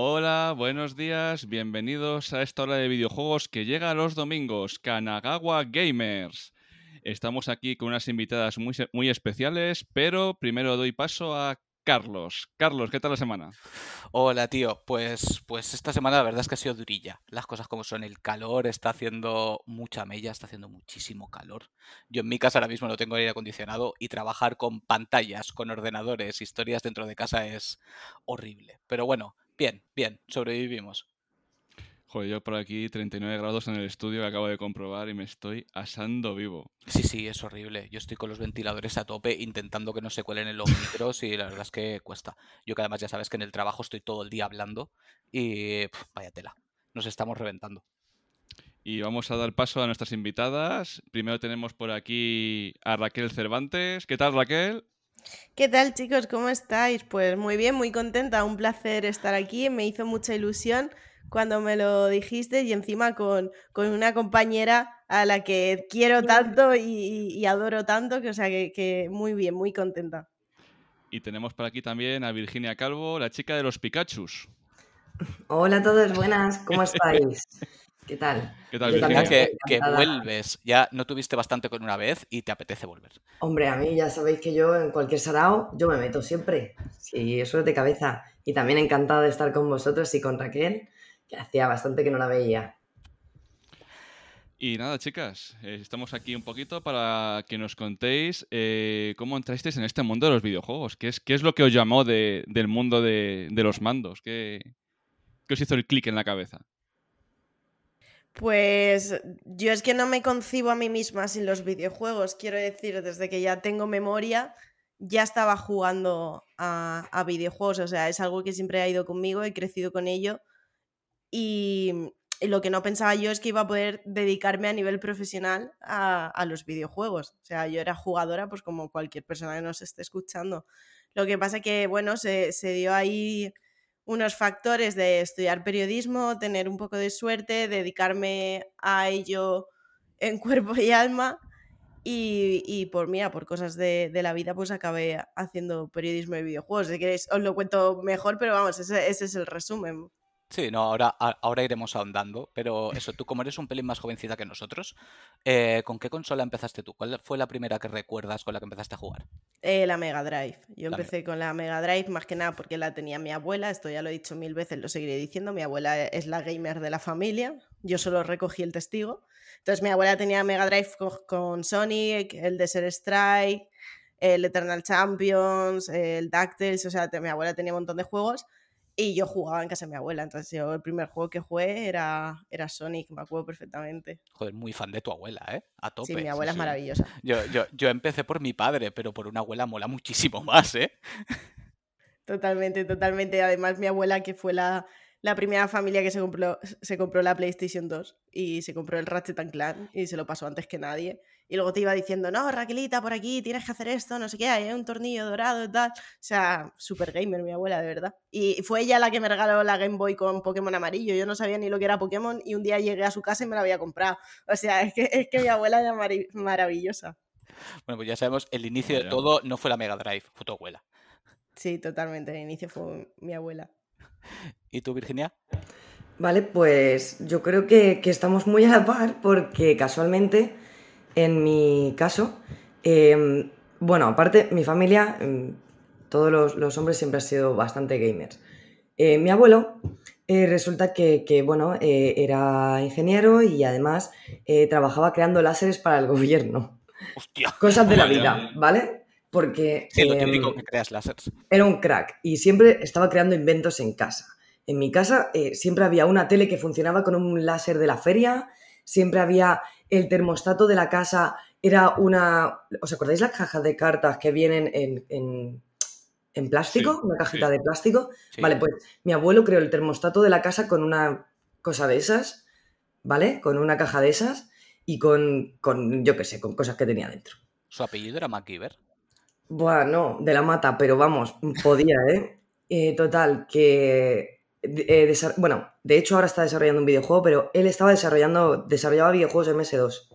Hola, buenos días, bienvenidos a esta hora de videojuegos que llega los domingos, Kanagawa Gamers. Estamos aquí con unas invitadas muy, muy especiales, pero primero doy paso a Carlos. Carlos, ¿qué tal la semana? Hola, tío. Pues, pues esta semana la verdad es que ha sido durilla. Las cosas como son. El calor está haciendo mucha mella, está haciendo muchísimo calor. Yo en mi casa ahora mismo no tengo aire acondicionado y trabajar con pantallas, con ordenadores, historias dentro de casa es horrible. Pero bueno, bien, bien, sobrevivimos. Joder, yo por aquí 39 grados en el estudio que acabo de comprobar y me estoy asando vivo. Sí, sí, es horrible. Yo estoy con los ventiladores a tope intentando que no se cuelen en los micros y la verdad es que cuesta. Yo que además ya sabes que en el trabajo estoy todo el día hablando y vaya tela, nos estamos reventando. Y vamos a dar paso a nuestras invitadas. Primero tenemos por aquí a Raquel Cervantes. ¿Qué tal, Raquel? ¿Qué tal chicos? ¿Cómo estáis? Pues muy bien, muy contenta, un placer estar aquí, me hizo mucha ilusión cuando me lo dijiste y encima con, una compañera a la que quiero tanto y, adoro tanto, que o sea que, muy bien, muy contenta. Y tenemos por aquí también a Virginia Calvo, la chica de los Pikachus. Hola a todos, buenas, ¿cómo estáis? ¿Qué tal? ¿Qué tal, Virginia? Que, que, vuelves, ya no tuviste bastante con una vez y te apetece volver. Hombre, a mí ya sabéis que yo en cualquier sarao, yo me meto siempre. Sí, eso es de cabeza. Y también encantada de estar con vosotros y con Raquel que hacía bastante que no la veía. Y nada, chicas, eh, estamos aquí un poquito para que nos contéis eh, cómo entrasteis en este mundo de los videojuegos. ¿Qué es, qué es lo que os llamó del mundo de, los mandos? ¿Qué, ¿Qué, os hizo el clic en la cabeza? Pues yo es que no me concibo a mí misma sin los videojuegos. Quiero decir, desde que ya tengo memoria, ya estaba jugando a, videojuegos. O sea, es algo que siempre ha ido conmigo, he crecido con ello y, lo que no pensaba yo es que iba a poder dedicarme a nivel profesional a, los videojuegos. O sea, yo era jugadora, pues como cualquier persona que nos esté escuchando. Lo que pasa que, bueno, se, dio ahí unos factores de estudiar periodismo, tener un poco de suerte, dedicarme a ello en cuerpo y alma. Y, por mira, por cosas de, la vida, pues acabé haciendo periodismo de videojuegos. Si queréis, os lo cuento mejor, pero vamos, ese es el resumen. Sí, no, ahora, ahora iremos ahondando, pero eso, tú como eres un pelín más jovencita que nosotros, eh, ¿con qué consola empezaste tú? ¿Cuál fue la primera que recuerdas con la que empezaste a jugar? Eh, la Mega Drive. Yo empecé con la Mega Drive más que nada porque la tenía mi abuela, esto ya lo he dicho mil veces, lo seguiré diciendo, mi abuela es la gamer de la familia, yo solo recogí el testigo. Entonces mi abuela tenía Mega Drive con, Sonic, el Desert Strike, el Eternal Champions, el DuckTales, o sea, mi abuela tenía un montón de juegos y yo jugaba en casa de mi abuela, entonces yo el primer juego que jugué era, era Sonic, me acuerdo perfectamente. Joder, muy fan de tu abuela, ¿eh? A tope. Sí, mi abuela es maravillosa. Yo, yo, yo empecé por mi padre, pero por una abuela mola muchísimo más, ¿eh? Totalmente, totalmente. Además, mi abuela, que fue la, la primera familia que se compró, se compró la PlayStation 2 y se compró el Ratchet Clank y se lo pasó antes que nadie y luego te iba diciendo, no, Raquelita, por aquí tienes que hacer esto, no sé qué, hay un tornillo dorado y tal. O sea, super gamer mi abuela, de verdad. Y fue ella la que me regaló la Game Boy con Pokémon amarillo. Yo no sabía ni lo que era Pokémon y un día llegué a su casa y me la había comprado. O sea, es que, es que mi abuela era maravillosa. Bueno, pues ya sabemos, el inicio de todo no fue la Mega Drive, fue tu abuela. Sí, totalmente, el inicio fue mi abuela. ¿Y tú, Virginia? Vale, pues yo creo que, que estamos muy a la par porque casualmente en mi caso, em, bueno, aparte, mi familia, em, todos los, hombres siempre han sido bastante gamers. Eh, mi abuelo eh, resulta que, bueno, eh, era ingeniero y además trabajaba creando láseres para el gobierno. Hostia. Cosas de la vida, ¿vale? Porque... Sí, lo típico em, que creas láseres. Era un crack y siempre estaba creando inventos en casa. En mi casa siempre había una tele que funcionaba con un láser de la feria, siempre había el termostato de la casa era una... ¿Os acordáis las cajas de cartas que vienen en, en, plástico? una cajita de plástico. Vale, pues mi abuelo creó el termostato de la casa con una cosa de esas, ¿vale? Con una caja de esas y con, con yo qué sé, con cosas que tenía dentro. ¿Su apellido era MacGyver? Bueno, de la mata, pero vamos, podía, ¿eh? eh total, que eh, bueno, de hecho ahora está desarrollando un videojuego, pero él estaba desarrollando, desarrollaba videojuegos en MS2.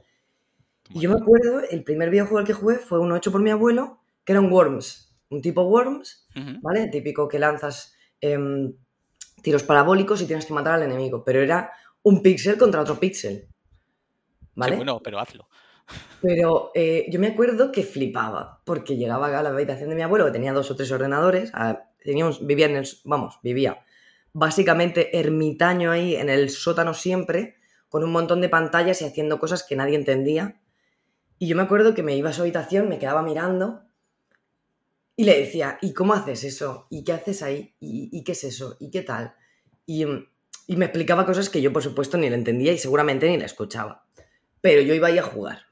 Y yo me acuerdo, el primer videojuego al que jugué fue uno hecho por mi abuelo, que era un Worms, un tipo Worms, ¿vale? Típico que lanzas em, tiros parabólicos y tienes que matar al enemigo, pero era un píxel contra otro píxel. ¿Vale? bueno, pero hazlo. Pero eh, yo me acuerdo que flipaba, porque llegaba a la habitación de mi abuelo, que tenía dos o tres ordenadores, teníamos, vivía en el, vamos, vivía básicamente ermitaño ahí en el sótano siempre, con un montón de pantallas y haciendo cosas que nadie entendía. Y yo me acuerdo que me iba a su habitación, me quedaba mirando y le decía, ¿y cómo haces eso? ¿Y qué haces ahí? ¿Y, qué es eso? ¿Y qué tal? Y, y, me explicaba cosas que yo, por supuesto, ni le entendía y seguramente ni le escuchaba. Pero yo iba ahí a jugar.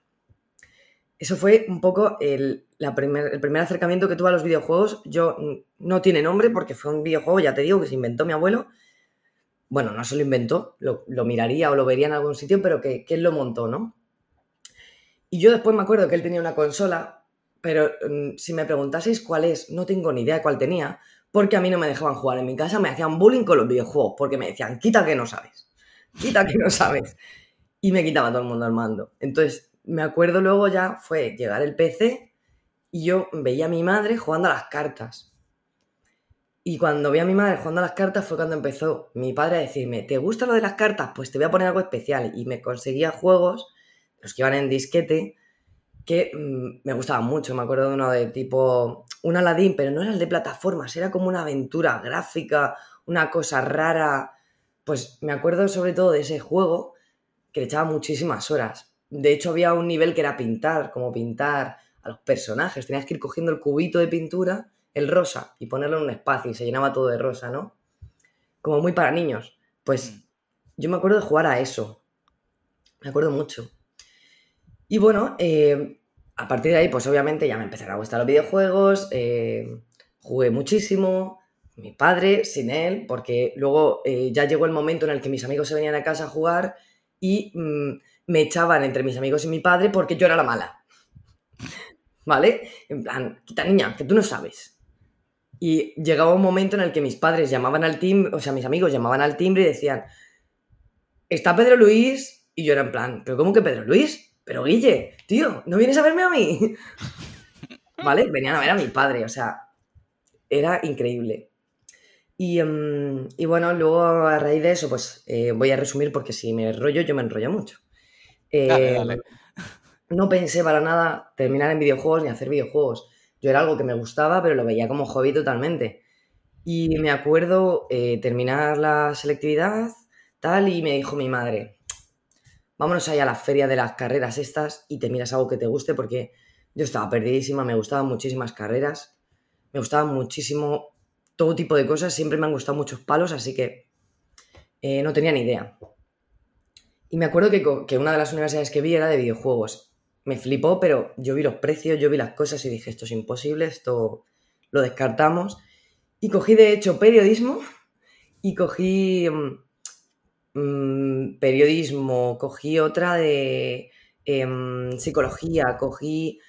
Eso fue un poco el, el primer acercamiento que tuve a los videojuegos. Yo no tiene nombre porque fue un videojuego, ya te digo, que se inventó mi abuelo. Bueno, no se lo inventó, lo, miraría o lo vería en algún sitio, pero que, él lo montó, ¿no? Y yo después me acuerdo que él tenía una consola, pero mm, si me preguntaseis cuál es, no tengo ni idea de cuál tenía, porque a mí no me dejaban jugar en mi casa, me hacían bullying con los videojuegos, porque me decían, quita que no sabes, quita que no sabes. Y me quitaba todo el mundo al mando. Entonces, me acuerdo luego ya fue llegar el PC y yo veía a mi madre jugando a las cartas. Y cuando vi a mi madre jugando a las cartas fue cuando empezó mi padre a decirme, ¿te gusta lo de las cartas? Pues te voy a poner algo especial. Y me conseguía juegos, los que iban en disquete, que mm, me gustaban mucho. Me acuerdo de uno de tipo, un Aladdin, pero no era el de plataformas, era como una aventura gráfica, una cosa rara. Pues me acuerdo sobre todo de ese juego que le echaba muchísimas horas de hecho, había un nivel que era pintar, como pintar a los personajes. Tenías que ir cogiendo el cubito de pintura, el rosa, y ponerlo en un espacio y se llenaba todo de rosa, ¿no? Como muy para niños. Pues mm. yo me acuerdo de jugar a eso. Me acuerdo mucho. Y bueno, eh, a partir de ahí, pues obviamente ya me empezaron a gustar los videojuegos. Eh, jugué muchísimo. Mi padre, sin él, porque luego eh, ya llegó el momento en el que mis amigos se venían a casa a jugar y mm, me echaban entre mis amigos y mi padre porque yo era la mala. ¿Vale? En plan, quita niña, que tú no sabes. Y llegaba un momento en el que mis padres llamaban al timbre, o sea, mis amigos llamaban al timbre y decían, ¿está Pedro Luis? Y yo era en plan, ¿pero cómo que Pedro Luis? Pero Guille, tío, ¿no vienes a verme a mí? ¿Vale? Venían a ver a mi padre, o sea, era increíble. Y, em, bueno, luego a raíz de eso, pues eh, voy a resumir porque si me enrollo, yo me enrollo mucho. Eh, no pensé para nada terminar en videojuegos ni hacer videojuegos. Yo era algo que me gustaba, pero lo veía como hobby totalmente. Y me acuerdo eh, terminar la selectividad, tal, y me dijo mi madre, vámonos ahí a la feria de las carreras estas y te miras algo que te guste, porque yo estaba perdidísima, me gustaban muchísimas carreras, me gustaban muchísimo todo tipo de cosas, siempre me han gustado muchos palos, así que eh, no tenía ni idea. Y me acuerdo que, una de las universidades que vi era de videojuegos. Me flipó, pero yo vi los precios, yo vi las cosas y dije, esto es imposible, esto lo descartamos. Y cogí de hecho periodismo y cogí mm, mm, periodismo, cogí otra de em, psicología, cogí,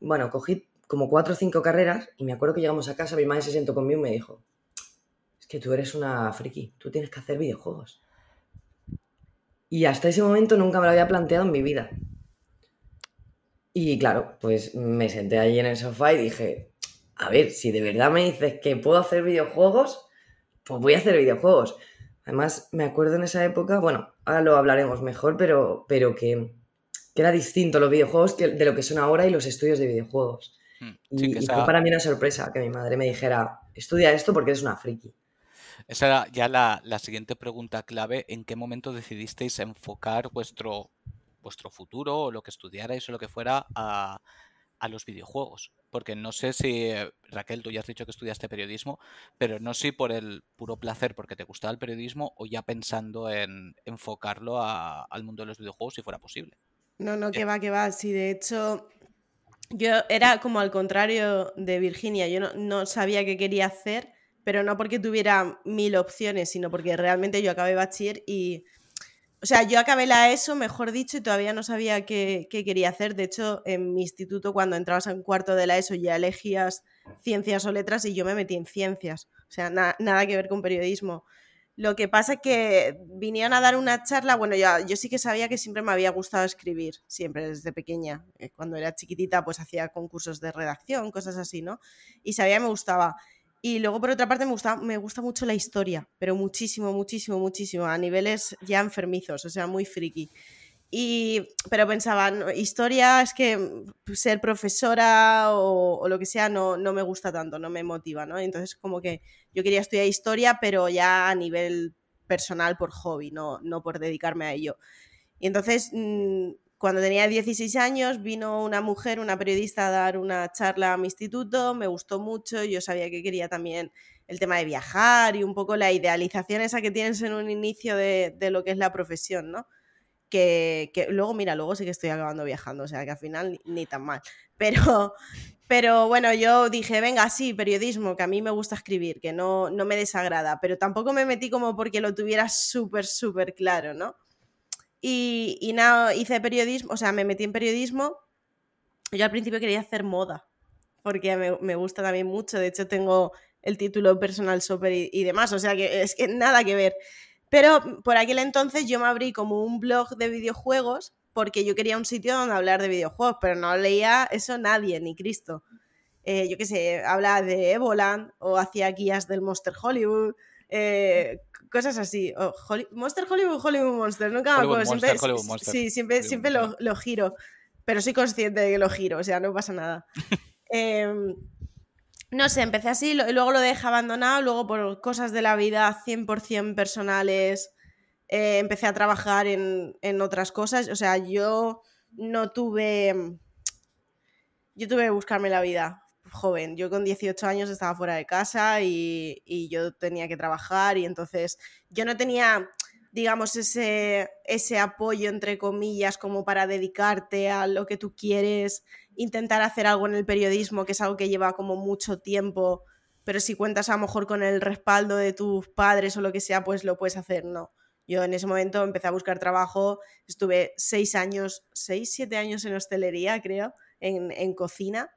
bueno, cogí como cuatro o cinco carreras y me acuerdo que llegamos a casa, mi madre se sentó conmigo y me dijo, es que tú eres una friki, tú tienes que hacer videojuegos. Y hasta ese momento nunca me lo había planteado en mi vida. Y claro, pues me senté ahí en el sofá y dije, a ver, si de verdad me dices que puedo hacer videojuegos, pues voy a hacer videojuegos. Además, me acuerdo en esa época, bueno, ahora lo hablaremos mejor, pero, pero que, era distinto los videojuegos que, de lo que son ahora y los estudios de videojuegos. Hmm, y, fue para mí una sorpresa que mi madre me dijera, estudia esto porque eres una friki. Esa era ya la, siguiente pregunta clave. ¿En qué momento decidisteis enfocar vuestro, vuestro futuro o lo que estudiarais o lo que fuera a, los videojuegos? Porque no sé si, Raquel, tú ya has dicho que estudiaste periodismo, pero no sé si por el puro placer, porque te gustaba el periodismo, o ya pensando en enfocarlo al mundo de los videojuegos si fuera posible. No, no, que va, que va. Sí, de hecho, yo era como al contrario de Virginia. Yo no, no sabía qué quería hacer pero no porque tuviera mil opciones, sino porque realmente yo acabé bachiller y... O sea, yo acabé la ESO, mejor dicho, y todavía no sabía qué, quería hacer. De hecho, en mi instituto, cuando entrabas en cuarto de la ESO, ya elegías ciencias o letras y yo me metí en ciencias. O sea, nada que ver con periodismo. Lo que pasa es que vinieron a dar una charla, bueno, yo sí que sabía que siempre me había gustado escribir, siempre desde pequeña. Eh, cuando era chiquitita, pues hacía concursos de redacción, cosas así, ¿no? Y sabía que me gustaba. Y luego, por otra parte, me gusta, me gusta mucho la historia, pero muchísimo, muchísimo, muchísimo, a niveles ya enfermizos, o sea, muy friki. Y, pero pensaba, historia es que ser profesora o, lo que sea no, no, me gusta tanto, no me motiva, ¿no? Entonces, como que yo quería estudiar historia, pero ya a nivel personal por hobby, no, no por dedicarme a ello. Y entonces, mm, cuando tenía 16 años, vino una mujer, una periodista, a dar una charla a mi instituto, me gustó mucho, yo sabía que quería también el tema de viajar y un poco la idealización esa que tienes en un inicio de, de lo que es la profesión, ¿no? Que, que, luego, mira, luego sí que estoy acabando viajando, o sea que al final ni, tan mal. Pero, pero bueno, yo dije, venga, sí, periodismo, que a mí me gusta escribir, que no, no me desagrada, pero tampoco me metí como porque lo tuviera súper, súper claro, ¿no? Y, nada, hice periodismo, o sea, me metí en periodismo. Yo al principio quería hacer moda, porque me, gusta también mucho. De hecho, tengo el título personal shopper y, demás, o sea que es que nada que ver. Pero por aquel entonces yo me abrí como un blog de videojuegos porque yo quería un sitio donde hablar de videojuegos, pero no leía eso nadie, ni Cristo. Eh, yo qué sé, habla de Evoland o hacía guías del Monster Hollywood, eh, cosas así. Monster Hollywood, Hollywood Monster, nunca me acuerdo. Siempre, Sí, siempre, siempre lo, lo, giro, pero soy consciente de que lo giro, o sea, no pasa nada. Em, no sé, empecé así, y luego lo dejé abandonado, luego por cosas de la vida 100% personales, eh, empecé a trabajar en, en otras cosas, o sea, yo no tuve... Yo tuve que buscarme la vida joven. Yo con 18 años estaba fuera de casa y, yo tenía que trabajar y entonces yo no tenía, digamos, ese, ese apoyo, entre comillas, como para dedicarte a lo que tú quieres, intentar hacer algo en el periodismo, que es algo que lleva como mucho tiempo, pero si cuentas a lo mejor con el respaldo de tus padres o lo que sea, pues lo puedes hacer, no. Yo en ese momento empecé a buscar trabajo, estuve seis años, seis, siete años en hostelería, creo, en, en cocina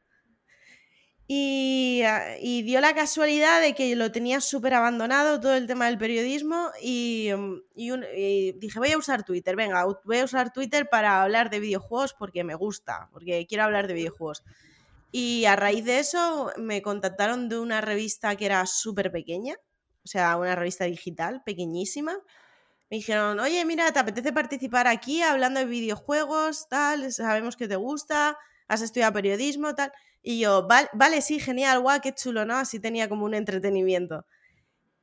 Ah, y, dio la casualidad de que lo tenía súper abandonado todo el tema del periodismo y, mm, y, dije, voy a usar Twitter, venga, voy a usar Twitter para hablar de videojuegos porque me gusta, porque quiero hablar de videojuegos. Y a raíz de eso me contactaron de una revista que era súper pequeña, o sea, una revista digital pequeñísima. Me dijeron, oye, mira, ¿te apetece participar aquí hablando de videojuegos? Tal, sabemos que te gusta, has estudiado periodismo, tal. Y yo, vale, vale, sí, genial, guau, qué chulo, ¿no? Así tenía como un entretenimiento.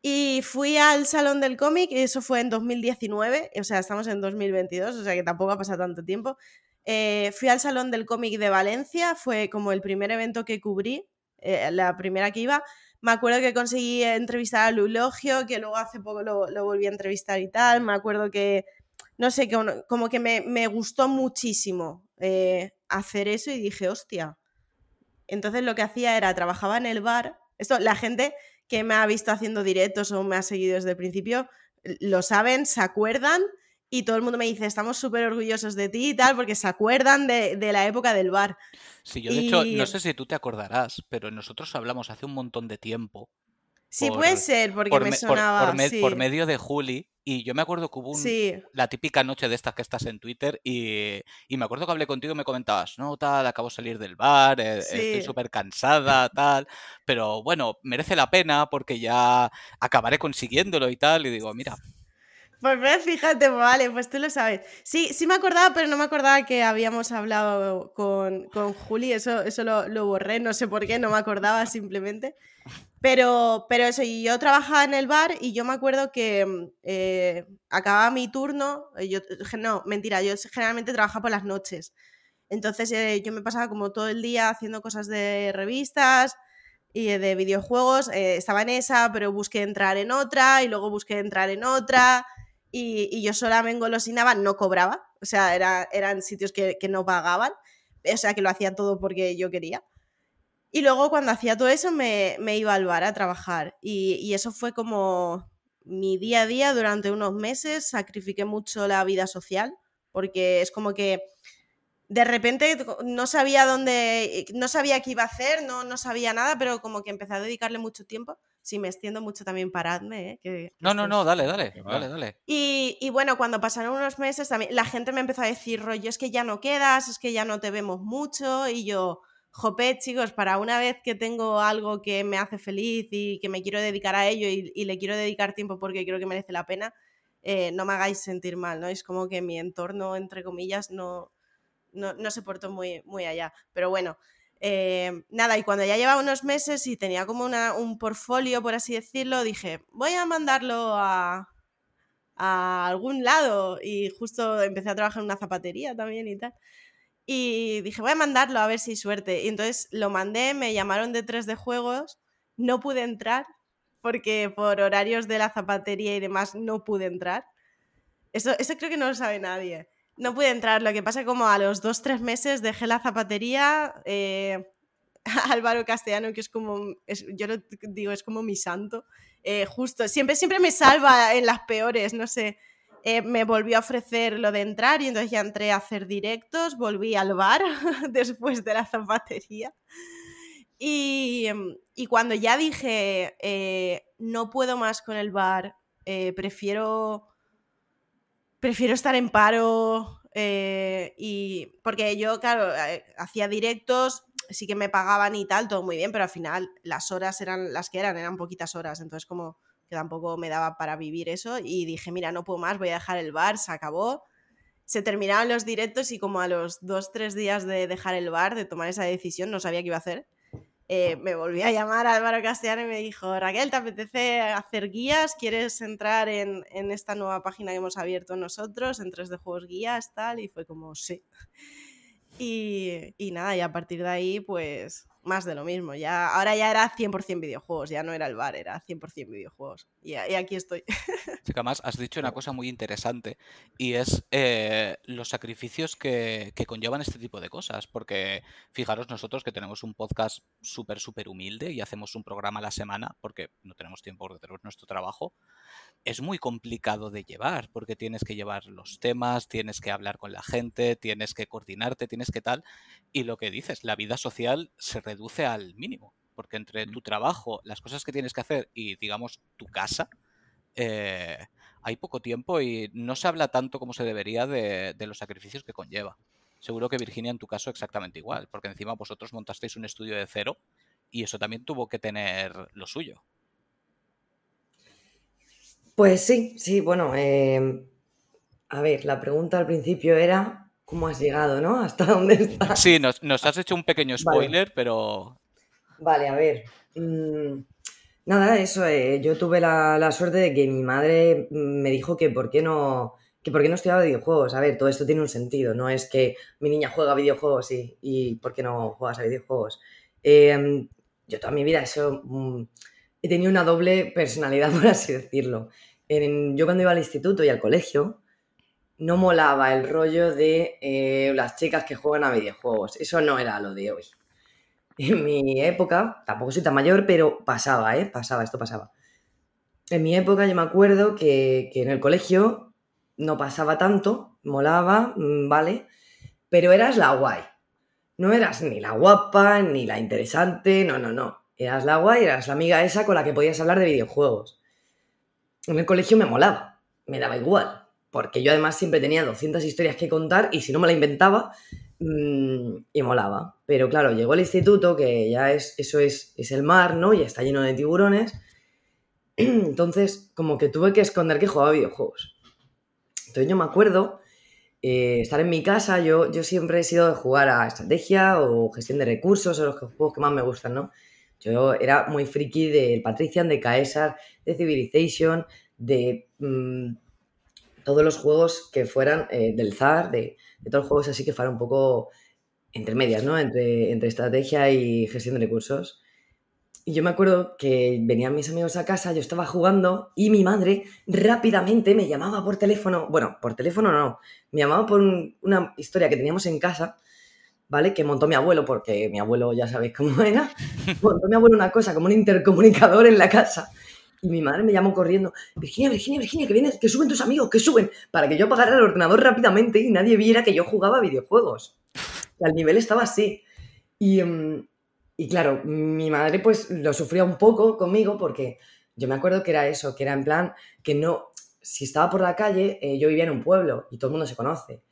Y fui al Salón del Cómic, eso fue en 2019, o sea, estamos en 2022, o sea que tampoco ha pasado tanto tiempo. Eh, fui al Salón del Cómic de Valencia, fue como el primer evento que cubrí, eh, la primera que iba. Me acuerdo que conseguí entrevistar a Lulogio, que luego hace poco lo, lo volví a entrevistar y tal. Me acuerdo que, no sé, como que me, me gustó muchísimo eh, hacer eso y dije, hostia, entonces lo que hacía era, trabajaba en el bar. Esto, la gente que me ha visto haciendo directos o me ha seguido desde el principio, lo saben, se acuerdan y todo el mundo me dice, estamos súper orgullosos de ti y tal, porque se acuerdan de, la época del bar. Sí, yo de hecho, no sé si tú te acordarás, pero nosotros hablamos hace un montón de tiempo. Sí, puede ser, porque me sonaba. por medio de Juli, y yo me acuerdo que hubo la típica noche de estas que estás en Twitter y, me acuerdo que hablé contigo y me comentabas, no, tal, acabo de salir del bar, eh, estoy súper cansada, tal, pero bueno, merece la pena porque ya acabaré consiguiéndolo y tal. Y digo, mira, pues fíjate, vale, pues tú lo sabes. Sí, sí me acordaba, pero no me acordaba que habíamos hablado con, con Juli, eso, eso lo, lo, borré, no sé por qué, no me acordaba simplemente. Pero, pero eso, y yo trabajaba en el bar y yo me acuerdo que mm, eh, acababa mi turno, eh, yo, no, mentira, yo generalmente trabajaba por las noches. Entonces eh, yo me pasaba como todo el día haciendo cosas de revistas y de videojuegos. estaba en esa, pero busqué entrar en otra y luego busqué entrar en otra. Y, y yo sola me engolosinaba, no cobraba. O sea, era, eran sitios que, que no pagaban. O sea, que lo hacía todo porque yo quería. Y luego cuando hacía todo eso me, iba al bar a trabajar y, eso fue como mi día a día durante unos meses, sacrifiqué mucho la vida social porque es como que de repente no sabía dónde, no sabía qué iba a hacer, no, no sabía nada, pero como que empecé a dedicarle mucho tiempo. Si me extiendo mucho también paradme, ¿eh? no, no, no, dale, dale, dale, dale. Y, y, bueno, cuando pasaron unos meses también la gente me empezó a decir, rollo, es que ya no quedas, es que ya no te vemos mucho y yo jope, chicos, para una vez que tengo algo que me hace feliz y que me quiero dedicar a ello y, le quiero dedicar tiempo porque creo que merece la pena, eh, no me hagáis sentir mal, ¿no? Es como que mi entorno, entre comillas, no, no, se portó muy, muy allá. Pero bueno, eh, nada, y cuando ya llevaba unos meses y tenía como una, un portfolio, por así decirlo, dije, voy a mandarlo a, a algún lado. Y justo empecé a trabajar en una zapatería también y tal. Y dije, voy a mandarlo a ver si hay suerte. Y entonces lo mandé, me llamaron de tres de juegos, no pude entrar porque por horarios de la zapatería y demás no pude entrar. Eso, eso creo que no lo sabe nadie. No pude entrar, lo que pasa como a los dos, tres meses dejé la zapatería. Eh, Álvaro Castellano, que es como, yo lo digo, es como mi santo. Eh, justo, siempre, siempre me salva en las peores, no sé. Eh, me volvió a ofrecer lo de entrar y entonces ya entré a hacer directos, volví al bar después de la zapatería. Y, cuando ya dije, eh, no puedo más con el bar, prefiero, prefiero estar en paro, y porque yo, claro, hacía directos, sí que me pagaban y tal, todo muy bien, pero al final las horas eran las que eran, eran poquitas horas, entonces como que tampoco me daba para vivir eso y dije, mira, no puedo más, voy a dejar el bar, se acabó. Se terminaron los directos y como a los dos, tres días de dejar el bar, de tomar esa decisión, no sabía qué iba a hacer. Eh, me volví a llamar a Álvaro Castellano y me dijo, Raquel, ¿te apetece hacer guías? ¿Quieres entrar en, en esta nueva página que hemos abierto nosotros, en 3D Juegos Guías, tal? Y fue como, sí. Y, y, nada, y a partir de ahí, pues más de lo mismo. Ya, ahora ya era 100% videojuegos, ya no era el bar, era 100% videojuegos. Y, y, aquí estoy. Chica, más has dicho una cosa muy interesante y es eh, los sacrificios que, que, conllevan este tipo de cosas. Porque fijaros nosotros que tenemos un podcast súper, súper humilde y hacemos un programa a la semana porque no tenemos tiempo porque tenemos nuestro trabajo es muy complicado de llevar, porque tienes que llevar los temas, tienes que hablar con la gente, tienes que coordinarte, tienes que tal. Y lo que dices, la vida social se reduce al mínimo, porque entre tu trabajo, las cosas que tienes que hacer y, digamos, tu casa, eh, hay poco tiempo y no se habla tanto como se debería de, de los sacrificios que conlleva. Seguro que Virginia en tu caso exactamente igual, porque encima vosotros montasteis un estudio de cero y eso también tuvo que tener lo suyo. Pues sí, sí, bueno, em, a ver, la pregunta al principio era cómo has llegado, ¿no? ¿Hasta dónde estás? Sí, nos, has hecho un pequeño spoiler, pero... Vale, a ver. Mm, nada, eso, eh, yo tuve la, suerte de que mi madre me dijo que por qué no que por qué no estudiaba videojuegos. A ver, todo esto tiene un sentido, no es que mi niña juega videojuegos y, y por qué no juegas a videojuegos. Em, yo toda mi vida eso mm, he tenido una doble personalidad, por así decirlo yo cuando iba al instituto y al colegio, no molaba el rollo de eh, las chicas que juegan a videojuegos. Eso no era lo de hoy. En mi época, tampoco soy tan mayor, pero pasaba, ¿eh? Pasaba, esto pasaba. En mi época yo me acuerdo que, que en el colegio no pasaba tanto, molaba, mm, ¿vale? Pero eras la guay. No eras ni la guapa, ni la interesante, no, no, no. Eras la guay, eras la amiga esa con la que podías hablar de videojuegos en el colegio me molaba, me daba igual, porque yo además siempre tenía 200 historias que contar y si no me la inventaba, y molaba. Pero claro, llegó el instituto, que ya es, eso es, es el mar, ¿no? Y está lleno de tiburones. Entonces, como que tuve que esconder que jugaba videojuegos. Entonces yo me acuerdo eh, estar en mi casa, yo, yo siempre he sido de jugar a estrategia o gestión de recursos, o los juegos que más me gustan, ¿no? Yo era muy friki del Patrician, de Caesar, de Civilization, de mm, todos los juegos que fueran eh, del Zar, de, todos los juegos así que fueran un poco entre medias, ¿no? Entre, entre estrategia y gestión de recursos. Y yo me acuerdo que venían mis amigos a casa, yo estaba jugando y mi madre rápidamente me llamaba por teléfono, bueno, por teléfono no, me llamaba por una historia que teníamos en casa ¿vale? Que montó mi abuelo, porque mi abuelo ya sabéis cómo era. Montó mi abuelo una cosa como un intercomunicador en la casa. Y mi madre me llamó corriendo, Virginia, Virginia, Virginia, que vienen, que suben tus amigos, que suben, para que yo apagara el ordenador rápidamente y nadie viera que yo jugaba videojuegos. Y al nivel estaba así. Y, mm, y claro, mi madre pues lo sufría un poco conmigo porque yo me acuerdo que era eso, que era en plan que no, si estaba por la calle, eh, yo vivía en un pueblo y todo el mundo se conoce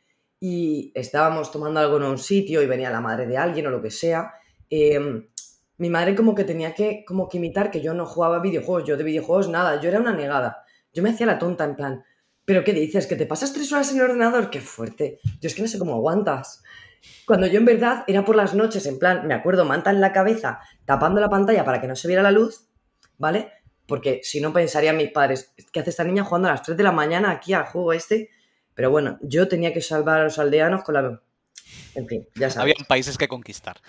y estábamos tomando algo en un sitio y venía la madre de alguien o lo que sea, em, mi madre como que tenía que, como que imitar que yo no jugaba videojuegos, yo de videojuegos nada, yo era una negada. Yo me hacía la tonta en plan, ¿pero qué dices? ¿Que te pasas tres horas en el ordenador? ¡Qué fuerte! Yo es que no sé cómo aguantas. Cuando yo en verdad era por las noches, en plan, me acuerdo, manta en la cabeza, tapando la pantalla para que no se viera la luz, ¿vale? Porque si no pensarían mis padres, ¿qué hace esta niña jugando a las 3 de la mañana aquí al juego este? Pero bueno, yo tenía que salvar a los aldeanos con la... En fin, ya sabes. Había países que conquistar.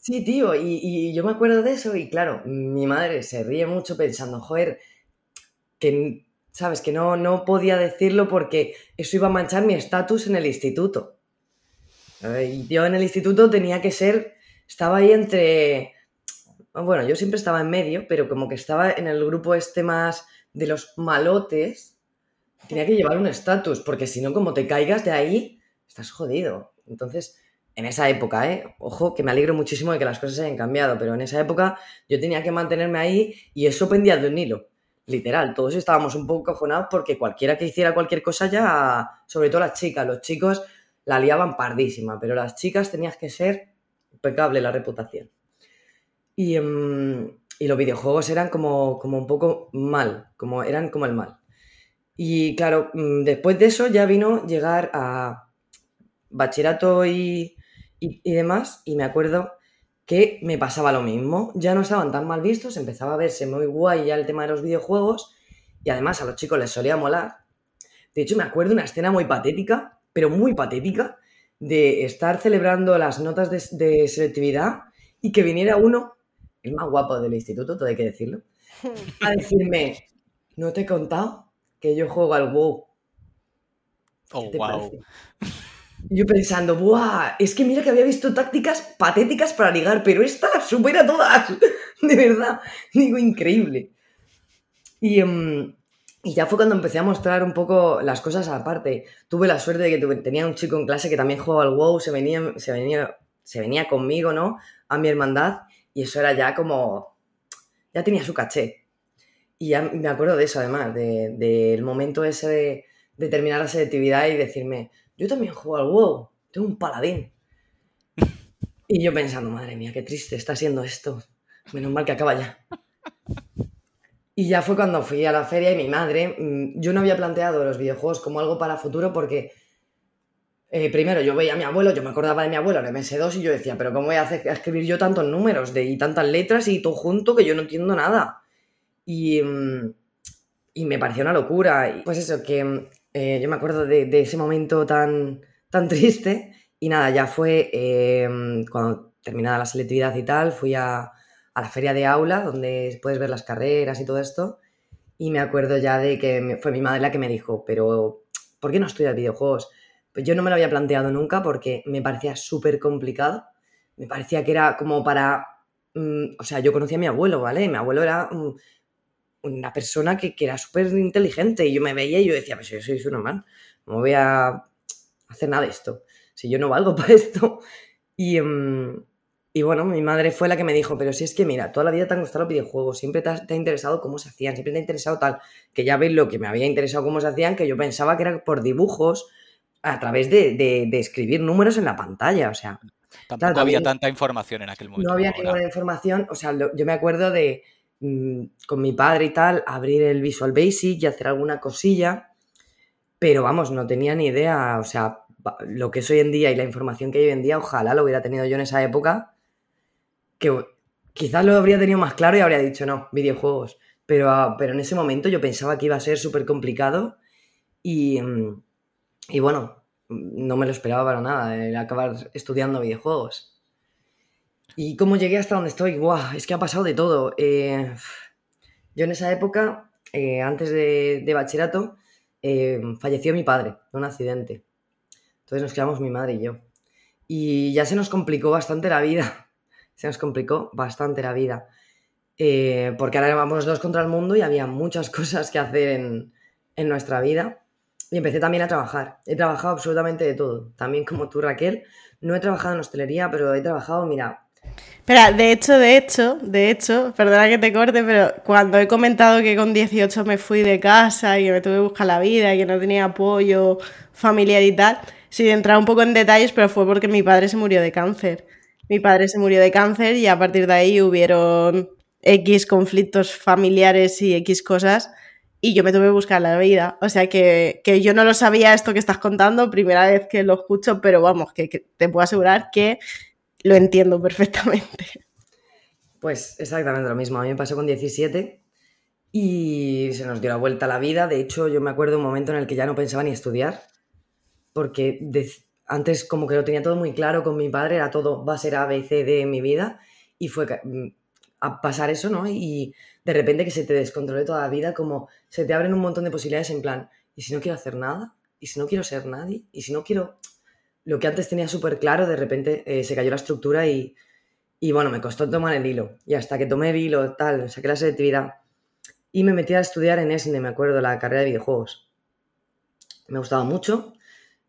Sí, tío, y, y, yo me acuerdo de eso y claro, mi madre se ríe mucho pensando, joder, que, ¿sabes? Que no, no podía decirlo porque eso iba a manchar mi estatus en el instituto. Y yo en el instituto tenía que ser, estaba ahí entre, bueno, yo siempre estaba en medio, pero como que estaba en el grupo este más de los malotes, tenía que llevar un estatus, porque si no, como te caigas de ahí, estás jodido. Entonces, en esa época, ¿eh? Ojo, que me alegro muchísimo de que las cosas hayan cambiado, pero en esa época yo tenía que mantenerme ahí y eso pendía de un hilo. Literal, todos estábamos un poco cojonados porque cualquiera que hiciera cualquier cosa ya, sobre todo las chicas, los chicos la liaban pardísima, pero las chicas tenías que ser impecable la reputación. Y, em, y los videojuegos eran como, como un poco mal, como, eran como el mal. Y claro, mm, después de eso ya vino llegar a bachillerato y, y, demás, y me acuerdo que me pasaba lo mismo. Ya no estaban tan mal vistos, empezaba a verse muy guay ya el tema de los videojuegos, y además a los chicos les solía molar. De hecho, me acuerdo una escena muy patética, pero muy patética, de estar celebrando las notas de, de selectividad y que viniera uno el más guapo del instituto, todo hay que decirlo, a decirme, no te he contado que yo juego al WoW. Oh, wow. Yo pensando, ¡buah! Es que mira que había visto tácticas patéticas para ligar, pero esta supera todas. De verdad. Digo, increíble. Y, em, y, ya fue cuando empecé a mostrar un poco las cosas aparte. Tuve la suerte de que tenía un chico en clase que también jugaba al WoW, se venía, se venía, se venía conmigo, ¿no? A mi hermandad. Y eso era ya como, ya tenía su caché. Y ya me acuerdo de eso además, del de, momento ese de, terminar la selectividad y decirme, yo también juego al WoW, tengo un paladín. Y yo pensando, madre mía, qué triste está siendo esto. Menos mal que acaba ya. Y ya fue cuando fui a la feria y mi madre, mm, yo no había planteado los videojuegos como algo para futuro porque eh, primero, yo veía a mi abuelo, yo me acordaba de mi abuelo en MS2 y yo decía, pero ¿cómo voy a, hacer, escribir yo tantos números de, y tantas letras y todo junto que yo no entiendo nada? Y, mm, y me pareció una locura. Pues eso, que eh, yo me acuerdo de, ese momento tan, tan triste y nada, ya fue em, cuando terminada la selectividad y tal, fui a, a, la feria de aula donde puedes ver las carreras y todo esto. Y me acuerdo ya de que fue mi madre la que me dijo, pero ¿por qué no estudias videojuegos? Pues yo no me lo había planteado nunca porque me parecía súper complicado. Me parecía que era como para... Mm, o sea, yo conocía a mi abuelo, ¿vale? Mi abuelo era una persona que, era súper inteligente y yo me veía y yo decía, pues yo soy su normal, no voy a hacer nada de esto. Si yo no valgo para esto. Y, mm, y bueno, mi madre fue la que me dijo, pero si es que mira, toda la vida te han gustado los videojuegos, siempre te ha, interesado cómo se hacían, siempre te ha interesado tal, que ya ves lo que me había interesado cómo se hacían, que yo pensaba que era por dibujos, a través de, escribir números en la pantalla, o sea. Tampoco había tanta información en aquel momento. No había ninguna información, o sea, yo me acuerdo de con mi padre y tal, abrir el Visual Basic y hacer alguna cosilla, pero vamos, no tenía ni idea, o sea, lo que es hoy en día y la información que hay hoy en día, ojalá lo hubiera tenido yo en esa época, que quizás lo habría tenido más claro y habría dicho, no, videojuegos, pero, ah, pero en ese momento yo pensaba que iba a ser súper complicado y... Mm, y bueno, no me lo esperaba para nada, acabar estudiando videojuegos. ¿Y cómo llegué hasta donde estoy? ¡Guau! Es que ha pasado de todo. Eh, yo en esa época, eh, antes de, bachillerato, eh, falleció mi padre en un accidente. Entonces nos quedamos mi madre y yo. Y ya se nos complicó bastante la vida. Se nos complicó bastante la vida. porque ahora éramos los dos contra el mundo y había muchas cosas que hacer en, en nuestra vida. Y empecé también a trabajar. He trabajado absolutamente de todo. También como tú, Raquel. No he trabajado en hostelería, pero he trabajado, mira. Espera, de hecho, de hecho, de hecho, perdona que te corte, pero cuando he comentado que con 18 me fui de casa y que me tuve que buscar la vida y que no tenía apoyo familiar y tal, sí, he entrado un poco en detalles, pero fue porque mi padre se murió de cáncer. Mi padre se murió de cáncer y a partir de ahí hubieron X conflictos familiares y X cosas y yo me tuve que buscar la vida. O sea que, que, yo no lo sabía esto que estás contando, primera vez que lo escucho, pero vamos, que te puedo asegurar que lo entiendo perfectamente. Pues exactamente lo mismo. A mí me pasó con 17 y se nos dio la vuelta a la vida. De hecho, yo me acuerdo un momento en el que ya no pensaba ni estudiar, porque antes como que lo tenía todo muy claro con mi padre, era todo, va a ser A, B, C, D en mi vida, y fue mm, a pasar eso, ¿no? Y de repente que se te descontrole toda la vida, como se te abren un montón de posibilidades en plan, ¿y si no quiero hacer nada? ¿Y si no quiero ser nadie? ¿Y si no quiero...? Lo que antes tenía súper claro, de repente eh, se cayó la estructura y, y bueno, me costó tomar el hilo. Y hasta que tomé el hilo, tal, saqué la selectividad y me metí a estudiar en ESNE, me acuerdo, la carrera de videojuegos. Me gustaba mucho,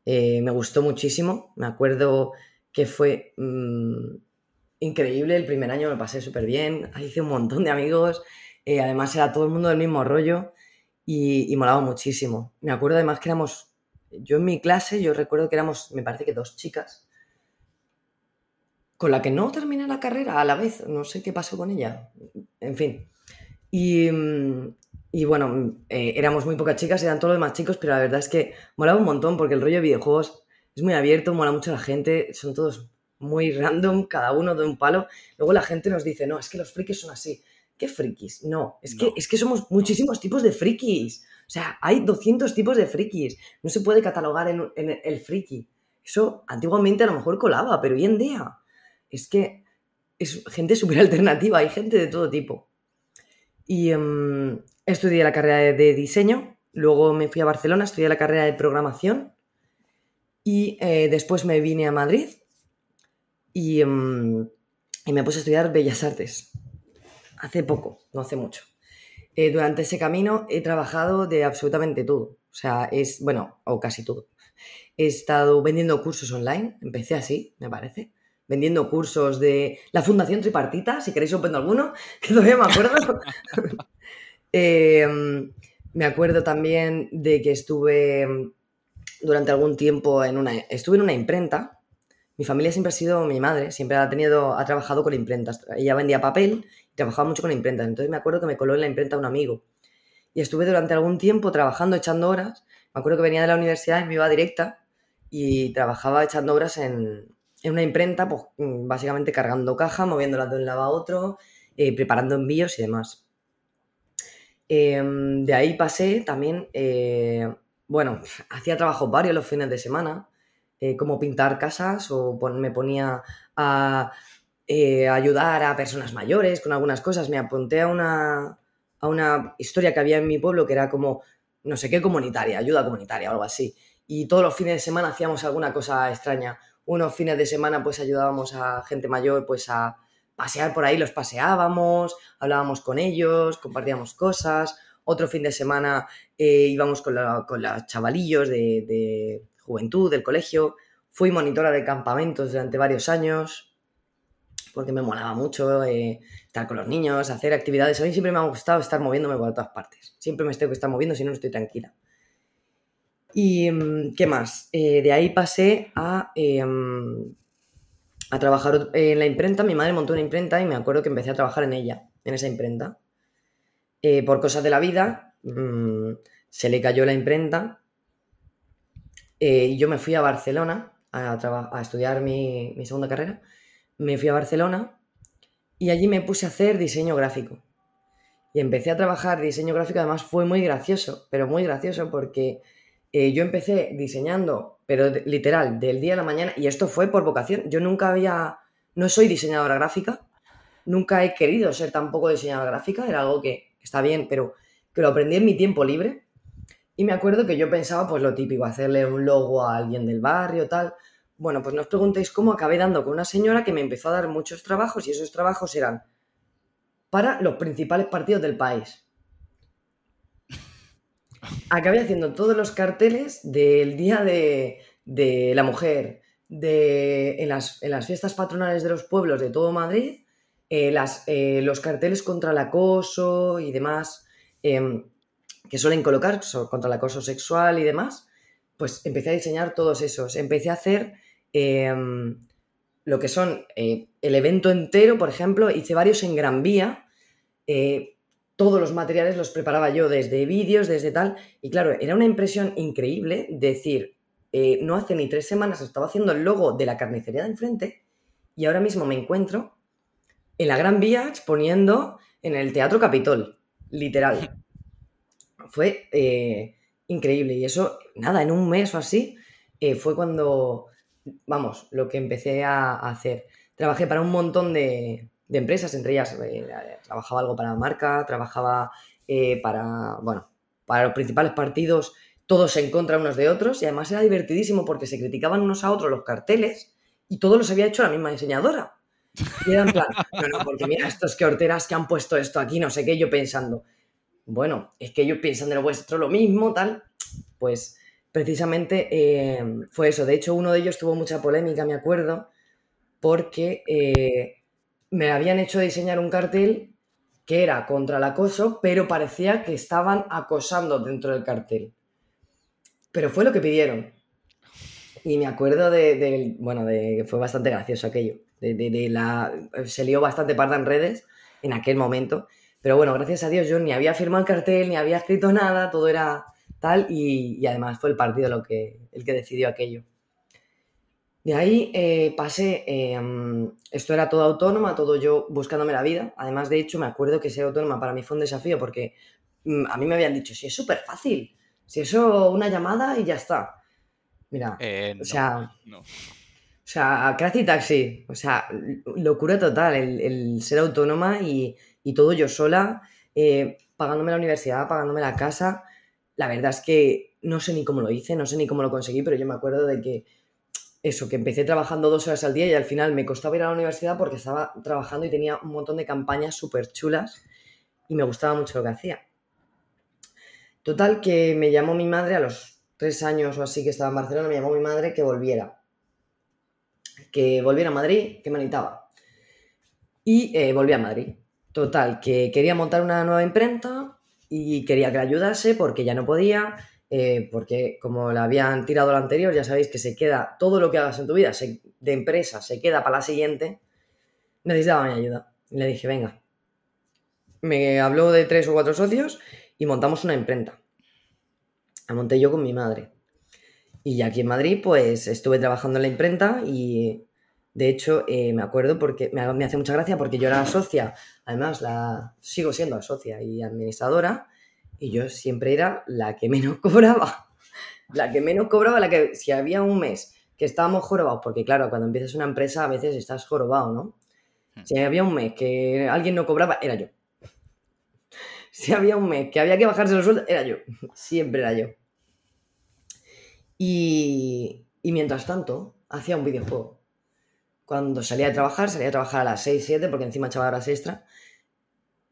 eh, me gustó muchísimo. Me acuerdo que fue mm, increíble, el primer año me pasé súper bien, hice un montón de amigos, eh, además era todo el mundo del mismo rollo y, y molaba muchísimo. Me acuerdo además que éramos, yo en mi clase, yo recuerdo que éramos, me parece que dos chicas, con la que no terminé la carrera a la vez, no sé qué pasó con ella, en fin. Mm, y, bueno, eh, éramos muy pocas chicas, eran todos los demás chicos, pero la verdad es que molaba un montón porque el rollo de videojuegos es muy abierto, mola mucho la gente, son todos muy random, cada uno de un palo. Luego la gente nos dice, no, es que los frikis son así. ¿Qué frikis? No, es, Que, es que somos muchísimos tipos de frikis. O sea, hay 200 tipos de frikis. No se puede catalogar en, en el friki. Eso antiguamente a lo mejor colaba, pero hoy en día es que es gente súper alternativa, hay gente de todo tipo. Y em, estudié la carrera de, diseño, luego me fui a Barcelona, estudié la carrera de programación y eh, después me vine a Madrid em, y, me puse a estudiar Bellas Artes. Hace poco, no hace mucho. Eh, durante ese camino he trabajado de absolutamente todo. O sea, es, bueno, o casi todo. He estado vendiendo cursos online, empecé así, me parece vendiendo cursos de la Fundación Tripartita, si queréis open alguno, que todavía me acuerdo. Em, me acuerdo también de que estuve durante algún tiempo en una, estuve en una imprenta. Mi familia siempre ha sido mi madre, siempre ha tenido, ha trabajado con imprentas. Ella vendía papel trabajaba mucho con imprentas. Entonces me acuerdo que me coló en la imprenta un amigo. Y estuve durante algún tiempo trabajando, echando horas. Me acuerdo que venía de la universidad y me iba directa y trabajaba echando horas en, en una imprenta, pues mm, básicamente cargando caja, moviéndola de un lado a otro, eh, preparando envíos y demás. Em, de ahí pasé también, eh, bueno, hacía trabajos varios los fines de semana, eh, como pintar casas o me ponía a ayudar a personas mayores con algunas cosas. Me apunté a una, a una historia que había en mi pueblo que era como, no sé qué comunitaria, ayuda comunitaria o algo así. Y todos los fines de semana hacíamos alguna cosa extraña unos fines de semana pues ayudábamos a gente mayor pues a pasear por ahí, los paseábamos, hablábamos con ellos, compartíamos cosas. Otro fin de semana eh, íbamos con, los chavalillos de, juventud, del colegio. Fui monitora de campamentos durante varios años porque me molaba mucho eh, estar con los niños, hacer actividades. A mí siempre me ha gustado estar moviéndome por todas partes. Siempre me tengo que estar moviendo, si no, no estoy tranquila. ¿Y mm, qué más? Eh, de ahí pasé a, em, a trabajar en la imprenta. Mi madre montó una imprenta y me acuerdo que empecé a trabajar en ella, en esa imprenta. Eh, por cosas de la vida, mm, se le cayó la imprenta y yo me fui a Barcelona a, estudiar mi, mi segunda carrera. Me fui a Barcelona y allí me puse a hacer diseño gráfico. Y empecé a trabajar diseño gráfico, además fue muy gracioso, pero muy gracioso porque eh, yo empecé diseñando, pero literal, del día a la mañana, y esto fue por vocación. Yo nunca había, no soy diseñadora gráfica, nunca he querido ser tampoco diseñadora gráfica, era algo que está bien, pero que lo aprendí en mi tiempo libre. Y me acuerdo que yo pensaba, pues lo típico, hacerle un logo a alguien del barrio, tal. Bueno, pues no os preguntéis cómo acabé dando con una señora que me empezó a dar muchos trabajos y esos trabajos eran para los principales partidos del país acabé haciendo todos los carteles del Día de, la Mujer, de, en, las, fiestas patronales de los pueblos de todo Madrid, eh, eh, los carteles contra el acoso y demás, em, que suelen colocar contra el acoso sexual y demás, pues empecé a diseñar todos esos. Empecé a hacer em, lo que son eh, el evento entero, por ejemplo, hice varios en Gran Vía. eh, todos los materiales los preparaba yo desde vídeos, desde tal. Y claro, era una impresión increíble decir, eh, no hace ni tres semanas estaba haciendo el logo de la carnicería de enfrente y ahora mismo me encuentro en la Gran Vía exponiendo en el Teatro Capitol, literal. Fue eh, increíble y eso, nada, en un mes o así, eh, fue cuando, vamos, lo que empecé a, hacer. Trabajé para un montón de, empresas, entre ellas eh, trabajaba algo para marca, trabajaba eh, para, bueno, para los principales partidos, todos en contra unos de otros y además era divertidísimo porque se criticaban unos a otros los carteles y todos los había hecho la misma diseñadora. Y era en plan, no, no, porque mira, estos que horteras que han puesto esto aquí, no sé qué, yo pensando, bueno, es que ellos piensan de lo vuestro lo mismo, tal, pues precisamente eh, fue eso. De hecho, uno de ellos tuvo mucha polémica, me acuerdo, porque eh, me habían hecho diseñar un cartel que era contra el acoso, pero parecía que estaban acosando dentro del cartel. Pero fue lo que pidieron. Y me acuerdo de, bueno, de que fue bastante gracioso aquello. De la, se lió bastante parda en redes en aquel momento. Pero bueno, gracias a Dios yo ni había firmado el cartel, ni había escrito nada, todo era tal. Y, y además fue el partido lo que, el que decidió aquello. De ahí eh, pasé, eh, mm, esto era todo autónoma, todo yo buscándome la vida. Además, de hecho, me acuerdo que ser autónoma para mí fue un desafío porque mm, a mí me habían dicho, si es súper fácil, si eso una llamada y ya está. Mira, Eh, o sea, No. o sea, Crazy Taxi, o sea, locura total, el, el ser autónoma y, y todo yo sola, pagándome la universidad, pagándome la casa. La verdad es que no sé ni cómo lo hice, no sé ni cómo lo conseguí, pero yo me acuerdo de que eso, que empecé trabajando dos horas al día y al final me costaba ir a la universidad porque estaba trabajando y tenía un montón de campañas súper chulas y me gustaba mucho lo que hacía. Total, que me llamó mi madre a los tres años o así que estaba en Barcelona, me llamó mi madre que volviera. Que volviera a Madrid, que me necesitaba. Y eh, volví a Madrid. Total, que quería montar una nueva imprenta y quería que la ayudase porque ya no podía, eh, porque como la habían tirado la anterior, ya sabéis que se queda todo lo que hagas en tu vida de empresa, se queda para la siguiente. Necesitaba mi ayuda. Le dije, venga. Me habló de tres o cuatro socios y montamos una imprenta. La monté yo con mi madre. Y aquí en Madrid, pues estuve trabajando en la imprenta y de hecho eh, me acuerdo porque me, me hace mucha gracia porque yo era socia, además la sigo siendo socia y administradora y yo siempre era la que menos cobraba. La que menos cobraba, la que si había un mes que estábamos jorobados, porque claro, cuando empiezas una empresa a veces estás jorobado, ¿no? Si había un mes que alguien no cobraba, era yo. Si había un mes que había que bajarse los sueldos, era yo. Siempre era yo. Y, y mientras tanto, hacía un videojuego. Cuando salía de trabajar, salía a trabajar a las 6, 7, porque encima echaba horas extra.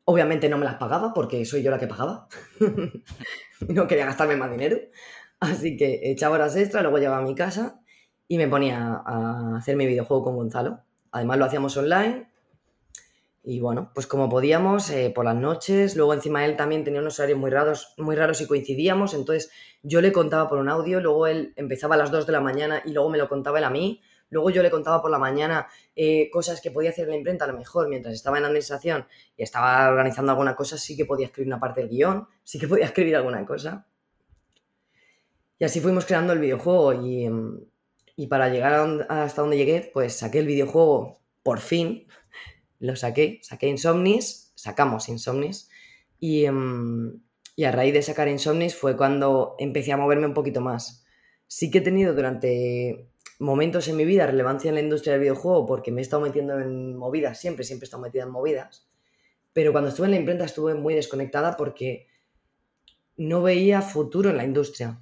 Obviamente no me las pagaba, porque soy yo la que pagaba. no quería gastarme más dinero. Así que echaba horas extra, luego llegaba a mi casa y me ponía a hacer mi videojuego con Gonzalo. Además lo hacíamos online. Y bueno, pues como podíamos, eh, por las noches, luego encima él también tenía unos horarios muy raros, muy raros y coincidíamos, entonces yo le contaba por un audio, luego él empezaba a las 2 de la mañana y luego me lo contaba él a mí, luego yo le contaba por la mañana eh, cosas que podía hacer en la imprenta, a lo mejor mientras estaba en administración y estaba organizando alguna cosa, sí que podía escribir una parte del guion, sí que podía escribir alguna cosa. Y así fuimos creando el videojuego y, mm, y para llegar hasta donde llegué, pues saqué el videojuego por fin, lo saqué, saqué Insomnis, sacamos Insomnis y, mm, y a raíz de sacar Insomnis fue cuando empecé a moverme un poquito más. Sí que he tenido durante momentos en mi vida relevancia en la industria del videojuego porque me he estado metiendo en movidas, siempre, siempre he estado metida en movidas, pero cuando estuve en la imprenta estuve muy desconectada porque no veía futuro en la industria.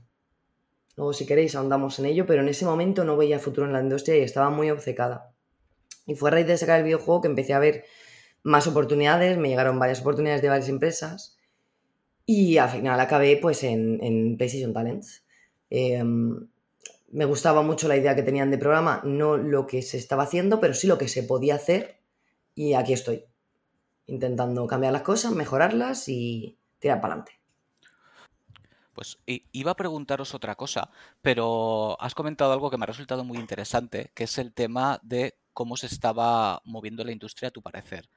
Luego, si queréis, ahondamos en ello, pero en ese momento no veía futuro en la industria y estaba muy obcecada. Y fue a raíz de sacar el videojuego que empecé a ver más oportunidades, me llegaron varias oportunidades de varias empresas y al final acabé pues en, en PlayStation Talents. Eh, me gustaba mucho la idea que tenían de programa, no lo que se estaba haciendo, pero sí lo que se podía hacer y aquí estoy, intentando cambiar las cosas, mejorarlas y tirar para adelante. Pues iba a preguntaros otra cosa, pero has comentado algo que me ha resultado muy interesante, que es el tema de cómo se estaba moviendo la industria a tu parecer.